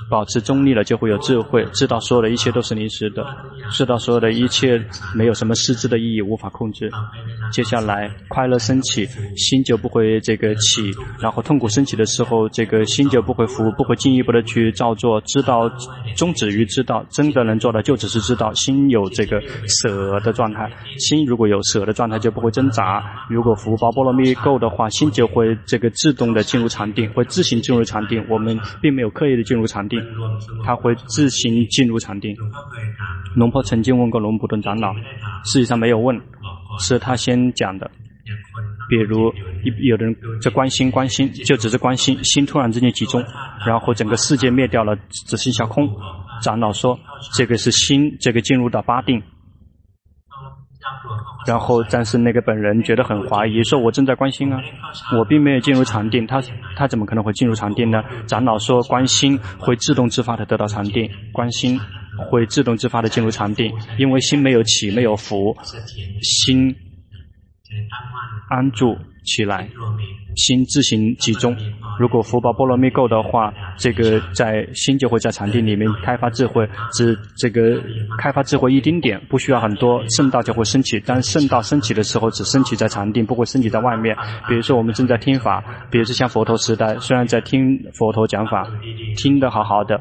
保持中立了，就会有智慧，知道所有的一切都是临时的，知道所有的一切没有什么实质的意义，无法控制。接下来快乐升起，心就不会这个起；然后痛苦升起的时候，这个心就不会浮，不会进一步的去照做。知道终止于知道，真的能做的就只是知道。心有这个舍的状态，心如果有舍的状态，就不会挣扎。如果福报波罗蜜够的话，心就会这个自动的进入禅定，会自行进入禅定。我们并没有刻意的进入禅定。他会自行进入禅定。龙婆曾经问过龙普顿长老，实际上没有问，是他先讲的。比如，有的人在关心关心，就只是关心，心突然之间集中，然后整个世界灭掉了，只剩下空。长老说，这个是心，这个进入到八定。然后，但是那个本人觉得很怀疑，说我正在关心啊，我并没有进入禅定，他他怎么可能会进入禅定呢？长老说，关心会自动自发的得到禅定，关心会自动自发的进入禅定，因为心没有起，没有伏，心。安住起来，心自行集中。如果福报波罗蜜够的话，这个在心就会在禅定里面开发智慧。只这个开发智慧一丁点，不需要很多，圣道就会升起。但圣道升起的时候，只升起在禅定，不会升起在外面。比如说我们正在听法，比如说像佛陀时代，虽然在听佛陀讲法，听得好好的。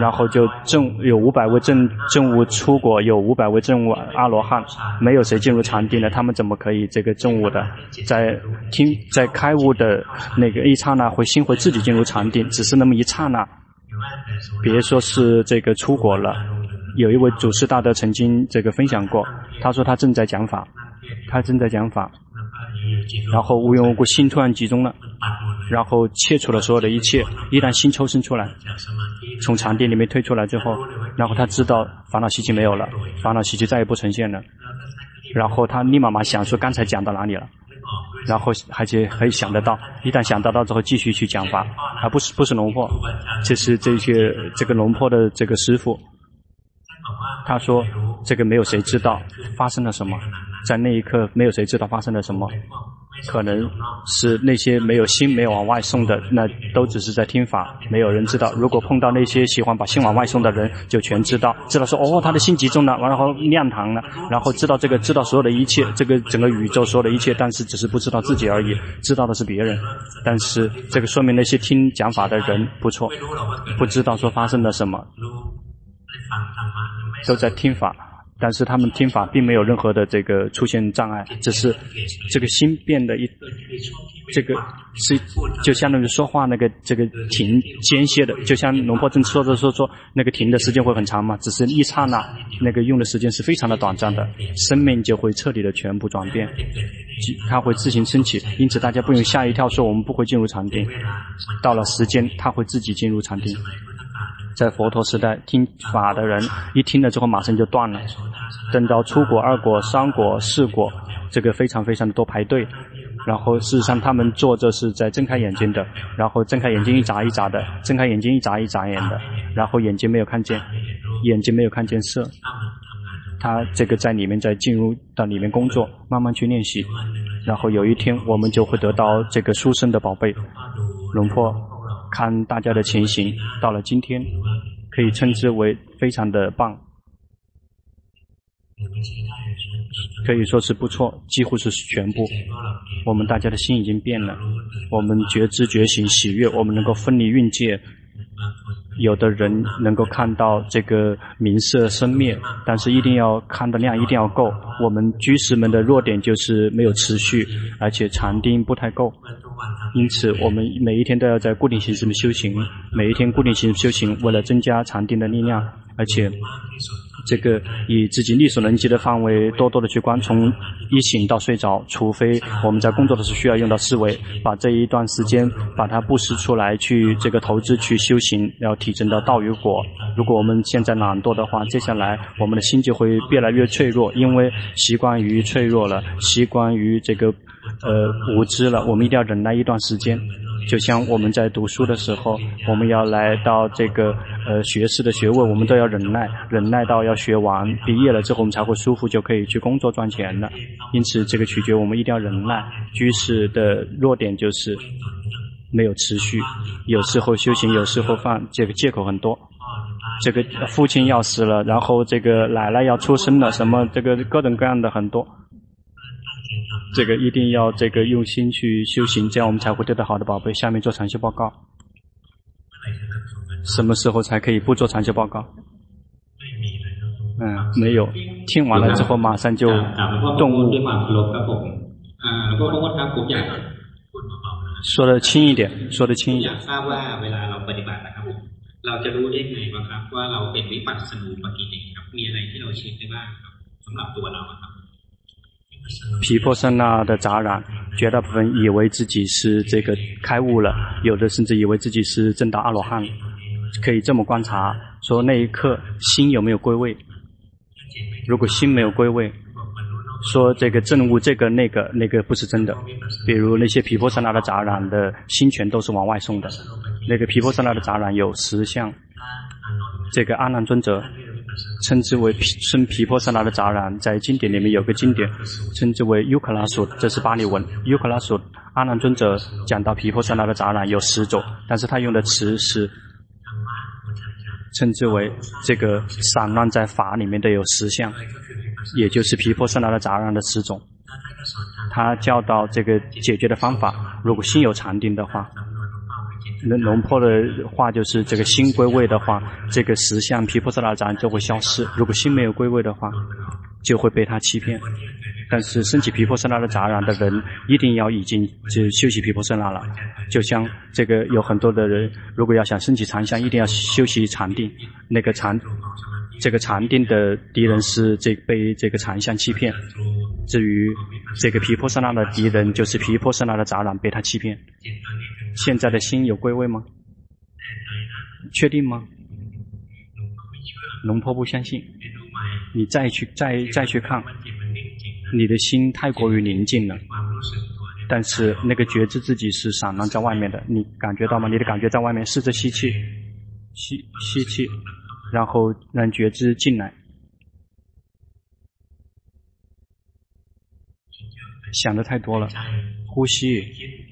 然后就证有五百位证证悟出国，有五百位证悟阿罗汉，没有谁进入禅定的，他们怎么可以这个证悟的？在听在开悟的那个一刹那，会心会自己进入禅定，只是那么一刹那。别说是这个出国了，有一位祖师大德曾经这个分享过，他说他正在讲法，他正在讲法。然后无缘无故心突然集中了，然后切除了所有的一切。一旦心抽身出来，从禅定里面退出来之后，然后他知道烦恼习气没有了，烦恼习气再也不呈现了。然后他立马马想说刚才讲到哪里了，然后而且可以想得到，一旦想得到之后继续去讲法，而不是不是龙婆，这是这些这个龙婆的这个师傅。他说这个没有谁知道发生了什么。在那一刻，没有谁知道发生了什么，可能是那些没有心、没有往外送的，那都只是在听法，没有人知道。如果碰到那些喜欢把心往外送的人，就全知道，知道说哦，他的心集中了，然后亮堂了，然后知道这个，知道所有的一切，这个整个宇宙所有的一切，但是只是不知道自己而已，知道的是别人。但是这个说明那些听讲法的人不错，不知道说发生了什么，都在听法。但是他们听法并没有任何的这个出现障碍，只是这个心变得一，这个是就相当于说话那个这个停间歇的，就像龙婆正说着说说那个停的时间会很长嘛，只是一刹那，那个用的时间是非常的短暂的，生命就会彻底的全部转变，它会自行升起，因此大家不用吓一跳说我们不会进入禅定，到了时间它会自己进入禅定。在佛陀时代听法的人，一听了之后马上就断了。等到初果、二果、三果、四果，这个非常非常的多排队。然后事实上他们坐着是在睁开眼睛的，然后睁开眼睛一眨一眨的，睁开眼睛一眨一眨眼的，然后眼睛没有看见，眼睛没有看见色。他这个在里面在进入到里面工作，慢慢去练习，然后有一天我们就会得到这个殊胜的宝贝，龙婆。看大家的情形，到了今天，可以称之为非常的棒，可以说是不错，几乎是全部。我们大家的心已经变了，我们觉知觉醒喜悦，我们能够分离运界。有的人能够看到这个名色生灭，但是一定要看的量一定要够。我们居士们的弱点就是没有持续，而且禅定不太够。因此，我们每一天都要在固定形式的修行，每一天固定形式修行，为了增加禅定的力量，而且。这个以自己力所能及的范围，多多的去观，从一醒到睡着，除非我们在工作的时候需要用到思维，把这一段时间把它布施出来，去这个投资去修行，要提升到道与果。如果我们现在懒惰的话，接下来我们的心就会越来越脆弱，因为习惯于脆弱了，习惯于这个呃无知了。我们一定要忍耐一段时间。就像我们在读书的时候，我们要来到这个呃学士的学位，我们都要忍耐，忍耐到要学完，毕业了之后我们才会舒服，就可以去工作赚钱了。因此，这个取决我们一定要忍耐。居士的弱点就是没有持续，有时候修行，有时候放，这个借口很多。这个父亲要死了，然后这个奶奶要出生了，什么这个各种各样的很多。这个一定要这个用心去修行，这样我们才会得到好的宝贝。下面做禅修报告，什么时候才可以不做禅修报告？嗯，没有。听完了之后马上就。说的轻一点，说的轻一点。毗婆舍那的杂染，绝大部分以为自己是这个开悟了，有的甚至以为自己是正道阿罗汉，可以这么观察，说那一刻心有没有归位？如果心没有归位，说这个证悟这个那个那个不是真的。比如那些毗婆舍那的杂染的心全都是往外送的，那个毗婆舍那的杂染有十相，这个阿难尊者。称之为生毗婆舍那的杂染，在经典里面有个经典，称之为优克拉索，这是巴利文。优克拉索，阿难尊者讲到毗婆舍那的杂染有十种，但是他用的词是称之为这个散乱在法里面的有十项，也就是毗婆舍那的杂染的十种。他教导这个解决的方法，如果心有禅定的话。那龙婆的话就是，这个心归位的话，这个实相毗婆舍那杂染就会消失；如果心没有归位的话，就会被他欺骗。但是升起毗婆舍那的杂染的人，一定要已经就休息毗婆舍那了。就像这个有很多的人，如果要想升起禅相，一定要休息禅定。那个禅，这个禅定的敌人是这被这个禅相欺骗。至于这个毗婆舍那的敌人，就是毗婆舍那的杂染被他欺骗。现在的心有归位吗？确定吗？龙婆不相信。你再去再再去看，你的心太过于宁静了。但是那个觉知自己是散乱在外面的，你感觉到吗？你的感觉在外面，试着吸气，吸吸气，然后让觉知进来。想的太多了，呼吸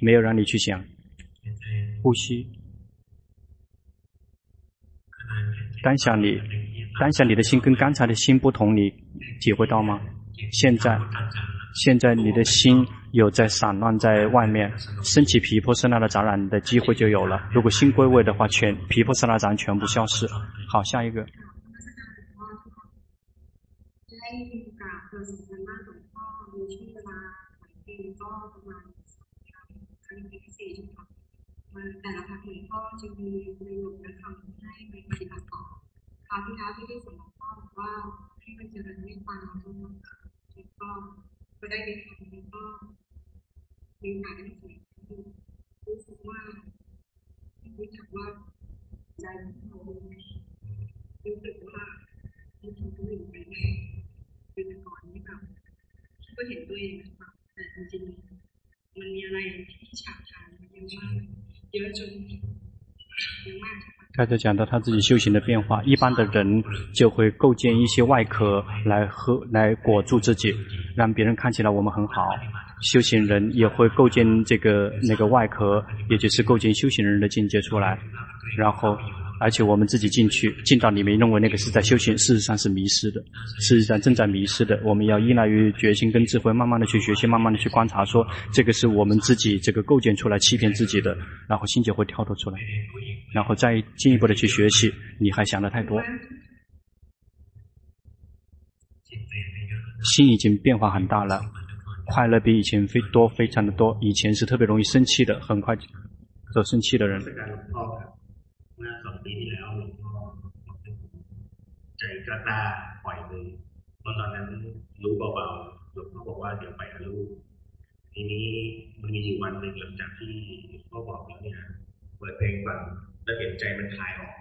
没有让你去想。呼吸，当下你，当下你的心跟刚才的心不同，你体会到吗？现在，现在你的心有在散乱在外面，升起皮婆舍那的杂染的机会就有了。如果心归位的话，全皮婆舍那杂染全部消失。好，下一个。 แต่ละพักหนึ่งก็จะมีประโยชน์และคำให้ไปปฏิบัติต่อคราวที่แล้วที่ได้ส่งข้อว่าให้มันเจริญเมตตาทั้งหมดแล้วก็ก็ได้ในทางนี้ก็มีโอกาสได้สวยรู้สึกว่ารู้จักว่าใจของเรารู้สึกว่าที่ทำตัวเองไปเป็นก่อนนี่แบบก็เห็นตัวเองแต่จริงๆมันมีอะไรที่ฉาบฉานยอะมาก 他在讲到他自己修行的变化，一般的人就会构建一些外壳来和来裹住自己，让别人看起来我们很好。修行人也会构建这个那个外壳，也就是构建修行人的境界出来，然后。而且我们自己进去，进到里面，认为那个是在修行，事实上是迷失的，事实上正在迷失的。我们要依赖于决心跟智慧，慢慢的去学习，慢慢的去观察，说这个是我们自己这个构建出来欺骗自己的，然后心就会跳脱出来，然后再进一步的去学习。你还想的太多，心已经变化很大了，快乐比以前非多，非常的多。以前是特别容易生气的，很快就生气的人。 ปีที่แล้วหลวงพ่อใจกระตาปล่อยเลยเพราะตอนนั้นรู้เบาๆหลวงพ่อบอกว่าเดี๋ยวไปกับลูกทีนี้มันมีอยู่วันหนึ่งหลังจากที่หลวงพ่อบอกแล้วเนี่ยเปิดเพลงฟังแล้วเห็นใจมันคลายออก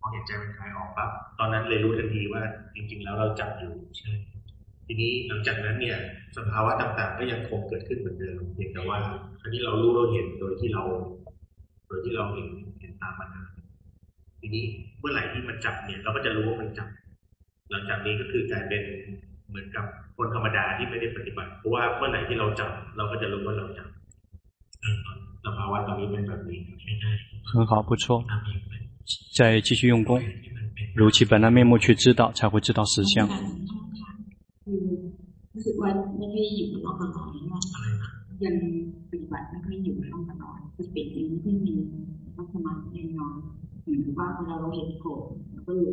พอเห็นใจมันคลายออกปั๊บตอนนั้นเลยรู้ทันทีว่า จริง ๆ แล้วเราจับอยู่ใช่ทีนี้หลังจากนั้นเนี่ย สภาวะต่างๆ ก็ยังคงเกิดขึ้นเหมือนเดิมเพียงแต่ว่าครั้นี้เรารู้เราเห็นโดยที่เรา โดยที่เราเห็นตามมัน ทีนี้เมื่อไหร่ที่มันจับเนี่ย เราก็จะรู้ว่ามันจับ หลังจากนี้ก็คือกลายเป็นเหมือนกับคนธรรมดาที่ไม่ได้ปฏิบัติ เพราะว่าเมื่อไหร่ที่เราจับ เราก็จะรู้ว่าเราจับสภาวะตอนนี้เป็นแบบนี้很好，不错。再继续用功，如其本来面目去知道，才会知道实相。รู้สึกว่าไม่ได้อยู่กับตลอดว่ายังปฏิบัติไม่ค่อยอยู่กับตลอดสติยังไม่มีลักษณะแน่นอน หรือว่าเวลาเราเห็นโกรธก็อยู่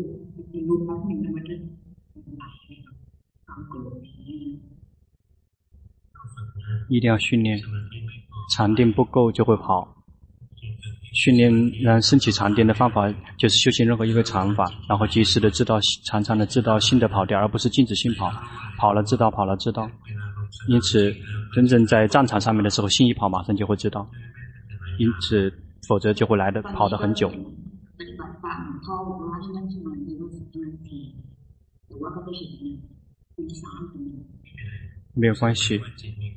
ในรูปลักษณ์หนึ่งแล้วมันจะหลับความโกรธ一定要训练，禅定不够就会跑。训练让升起禅定的方法，就是修行任何一个禅法，然后及时的知道，常常的知道心的跑掉，而不是静止心跑。跑了知道，跑了知道。 因此，真正在战场上面的时候，心一跑，马上就会知道。因此，否则就会来的跑得很久。 没有关系，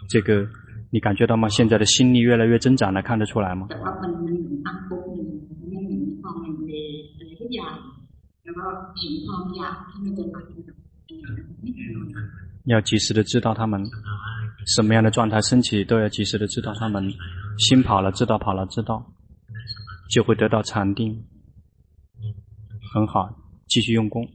这个你感觉到吗？现在的心力越来越增长了，看得出来吗？要及时的知道他们什么样的状态升起，都要及时的知道他们心跑了，知道跑了，知道就会得到禅定，很好，继续用功。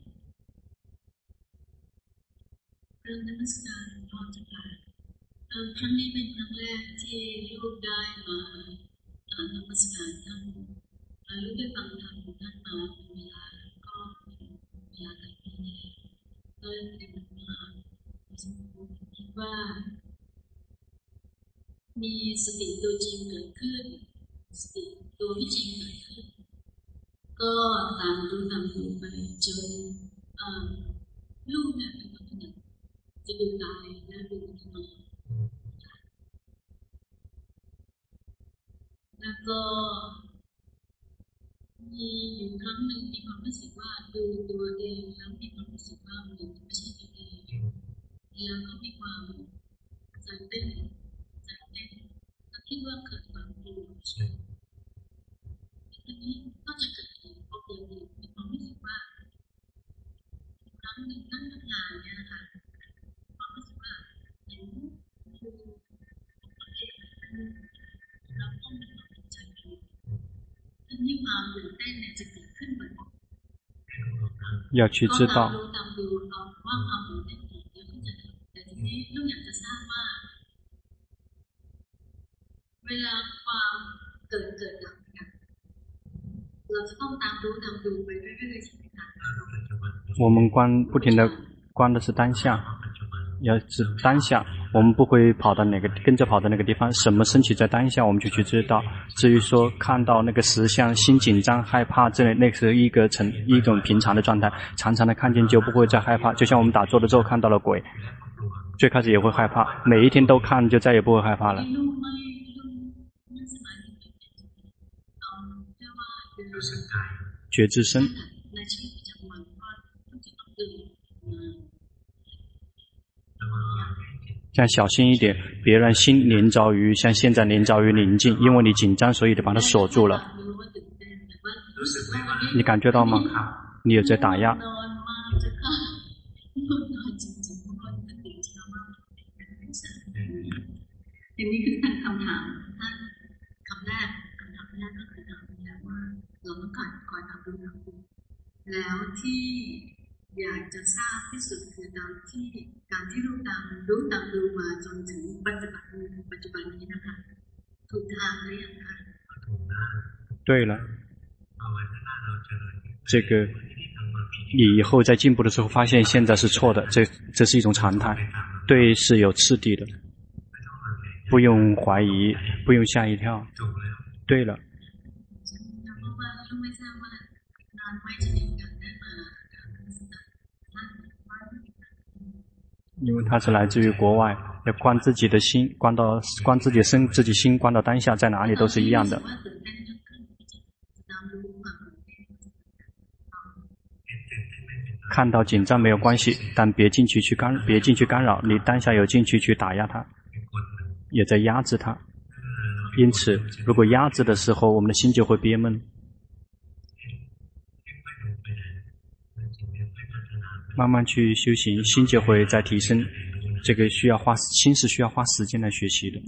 ว่ามีสติตัวจริงเกิดขึ้นสติตัวที่จริงเกิดขึ้น ก็ตามรู้ตามรู้ไปจนลูกเนี่ยเป็นคนถนัดจะดูกายและดูธรรมแล้วก็มีอยู่ครั้งหนึ่งมีความรู้สึกว่าดูตัวเองแล้วมีความรู้สึกว่ามันไม่ใช่ตัวเองแล้วก็มีความใจเต้นใจเต้นก็คิดว่าเกิดความกลัวทีนี้ก็จะเกิด อีกพอเกิดอีกมีความรู้สึกว่าครั้งหนึ่งนั่งทำงานเนี่ยนะคะความรู้สึกว่าเห็นคือเราต้องมีความใจกลัวทีนี้ความตื่นเต้นเนี่ยจะเกิดขึ้นบ่อยๆ要去知道。ตามดูเอาว่าความตื่นเต้นนี้ลูกอยากจะทราบว่า เวลาความเกิดเกิดดับ เนี่ยเราจะต้องตามรู้ตามดูไปเรื่อยๆใช่ไหมคะ我们观不停的观的是当下，要是当下，我们不会跑到哪个跟着跑到那个地方，什么升起在当下，我们就去知道。至于说看到那个实相，心紧张害怕，这那是一个成一种平常的状态，常常的看见就不会再害怕。就像我们打坐的时候看到了鬼。最开始也会害怕，每一天都看，就再也不会害怕了。 觉知身，这样小心一点，别让心连着于像现在连着于宁静，因为你紧张，所以得把它锁住了。你感觉到吗？你有在打压。เราต้องการคอยตามรู้ตามรู้แล้วที่อยากจะทราบที่สุดคือตามที่การที่รู้ตามรู้ตามดูมาจนถึงปัจจุบันปัจจุบันนี้นะคะถูกทางหรือยังคะ对了，这个你以后在进步的时候发现现在是错的，这这是一种常态，对是有次第的。不用怀疑，不用吓一跳。对了， 因为他是来自于国外，要观自己的心，观到观自己身，自己心观到当下，在哪里都是一样的。看到紧张没有关系，但别进去去干，别进去干扰，你当下有进去去打压他。也在压制它，因此，如果压制的时候，我们的心就会憋闷。慢慢去修行，心就会在提升。这个需要花心是需要花时间来学习的。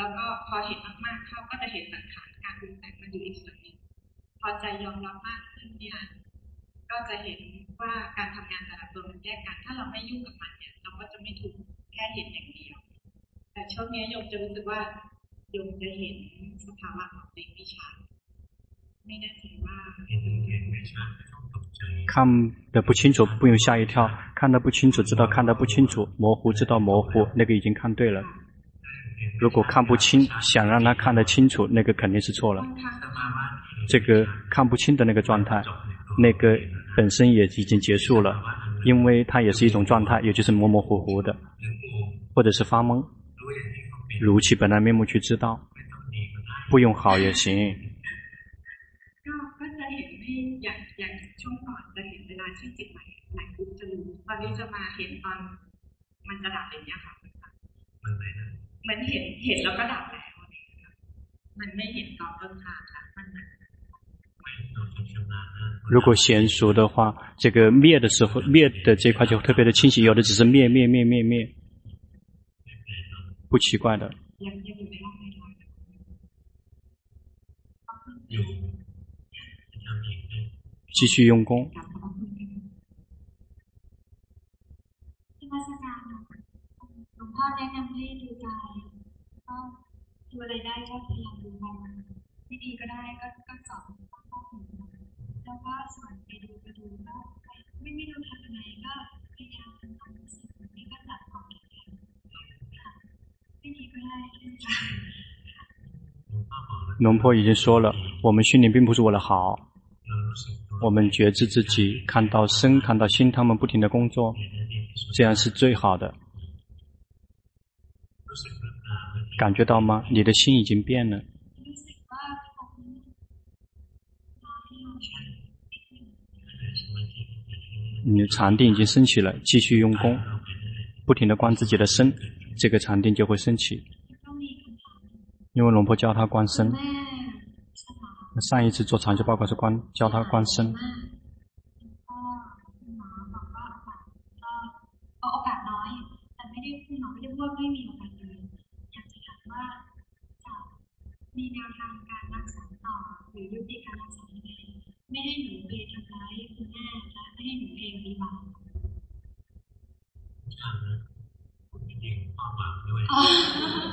แล้วก็พอเห็นมากๆเข้าก็จะเห็นสังขารการปรุงแต่งมันอยู่อีกส่วนหนึ่งพอใจยอมรับมากขึ้นเนี่ย ก็จะเห็นว่าการทำงานแต่ละตัวมันแยกกัน ถ้าเราไม่ยุ่งกับมันเนี่ยเราก็จะไม่ถูกแค่เห็นอย่างเดียว แต่ช่วงนี้โยมจะรู้สึกว่าโยมจะเห็นสภาวะของตัวเองไม่ชัดไม่แน่ใจว่า เห็นเห็นไม่ชัดไม่ต้องตกใจ 看的不清楚，不用吓一跳；看的不清楚，知道看的不清楚；模糊，知道模糊，那个已经看对了。 如果看不清，想让他看得清楚，那个肯定是错了。这个看不清的那个状态，那个本身也已经结束了，因为它也是一种状态，也就是模模糊糊的，或者是发懵。如其本来面目去知道，不用好也行。ก็ก็จะเห็นไม่อย่างอย่างช่วงก่อนจะเห็นเวลาที่จิตไหลไหลปุ๊บจะรู้ตอนนี้จะมาเห็นตอนมันจะดับอย่างเงี้ยค่ะ มันไหนนะ เหมือนเห็นเห็นแล้วก็ดับแล้วอะไรอย่างเงี้ยค่ะมันไม่เห็นตอนต้นทางแล้วมันเหมือน ไม่ต้องชำนาญนะ 如果娴熟的话，这个灭的时候，灭的这块就特别的清晰，有的只是灭灭灭灭灭，不奇怪的。 ยังยัง พ่อแนะนำให้ดูใจก็ดูอะไรได้ก็พยายามดูไปไม่ดีก็ได้ก็ก็สอนข้อมูลแล้วก็ส่วนไปดูก็ดูก็ไม่ไม่รู้ทำยังไงก็พยายามทำความรู้สึกนี่ก็จัดความคิดแข็งค่ะไม่ดีก็ได้ไม่ดี หลวงพ่อบอกแล้ว 龙婆已经说了，我们训练并不是为了好， เรารู้สึกตัว 我们觉知自己，看到身，看到心，他们不停的工作， เห็นได้ดีที่สุด 这样是最好的。 感觉到吗？你的心已经变了。你的禅定已经升起了，继续用功，不停的观自己的身。这个禅定就会升起，因为龙婆教他观身。上一次做禅修报告是观，教他观身。มีแนวทางการรักษาต่อหรือยุติการรักษายังไงไม่ให้หนูไปทำร้ายคุณแม่และไม่ให้หนูเองมีบาป ทางนะคุณจริงๆความหวังด้วย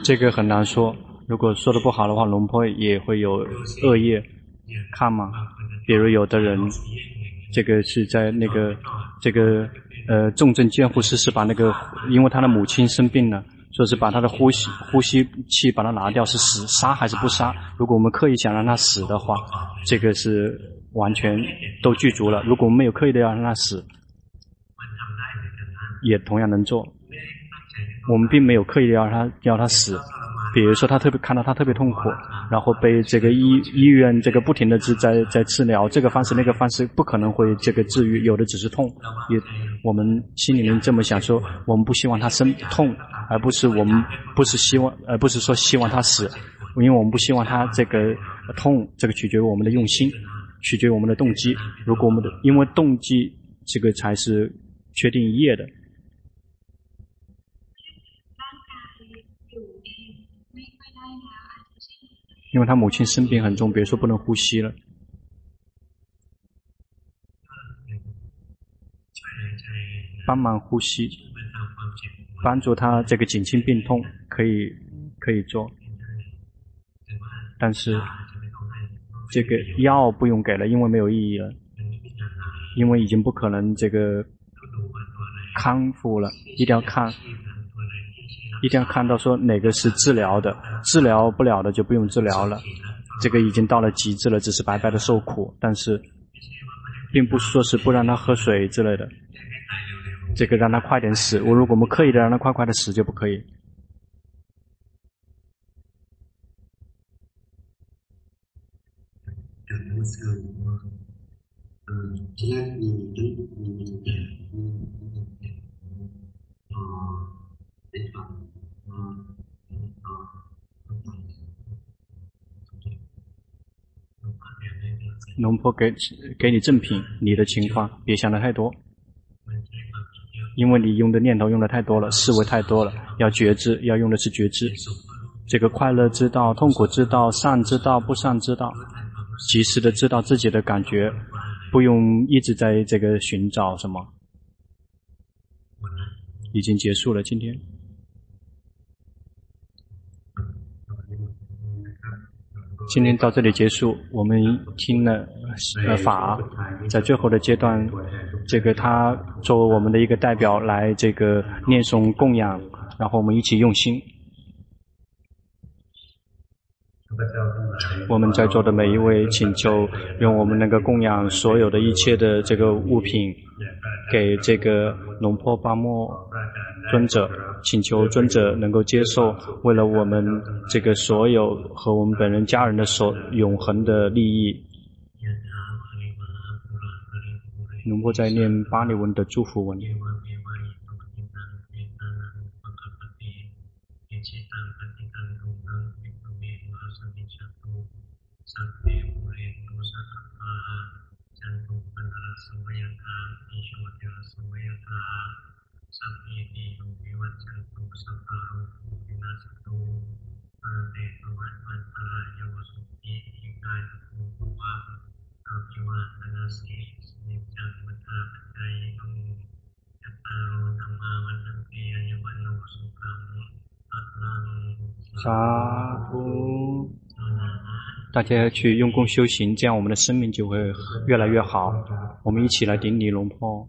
这个很难说。如果说的不好的话，龙婆也会有恶业。看嘛，比如有的人，这个是在那个这个呃重症监护室是把那个，因为他的母亲生病了， 就是把他的呼吸呼吸器把它拿掉，是死杀还是不杀？如果我们刻意想让他死的话，这个是完全都具足了。如果我们没有刻意的要让他死，也同样能做。我们并没有刻意的要他要他死，比如说他特别看到他特别痛苦，然后被这个医医院这个不停的治在在治疗，这个方式那个方式不可能会这个治愈，有的只是痛。也我们心里面这么想说，我们不希望他生痛，而不是我们不是希望，而不是说希望他死，因为我们不希望他这个痛，这个取决于我们的用心，取决于我们的动机。如果我们的因为动机这个才是确定业的。因为他母亲生病很重别说不能呼吸了。帮忙呼吸帮助他这个减轻病痛可以可以做。但是这个药不用给了因为没有意义了因为已经不可能这个康复了一定要看一定要看到说哪个是治疗的，治疗不了的就不用治疗了，这个已经到了极致了，只是白白的受苦，但是并不说是不让他喝水之类的，这个让他快点死，我如果我们刻意的让他快快的死就不可以。农坡给给你赠品，你的情况别想的太多，因为你用的念头用的太多了，思维太多了，要觉知，要用的是觉知。这个快乐之道、痛苦之道、善之道、不善之道，及时的知道自己的感觉，不用一直在这个寻找什么。已经结束了，今天。今天到这里结束，我们听了呃法，在最后的阶段，这个他作为我们的一个代表来这个念诵供养，然后我们一起用心。我们在座的每一位，请求用我们能够供养所有的一切的这个物品，给这个龙坡巴莫尊者。请求尊者能够接受，为了我们这个所有和我们本人家人的所永恒的利益。龙坡在念巴利文的祝福文。沙呼，大家去用功修行，这样我们的生命就会越来越好。我们一起来顶礼龙婆。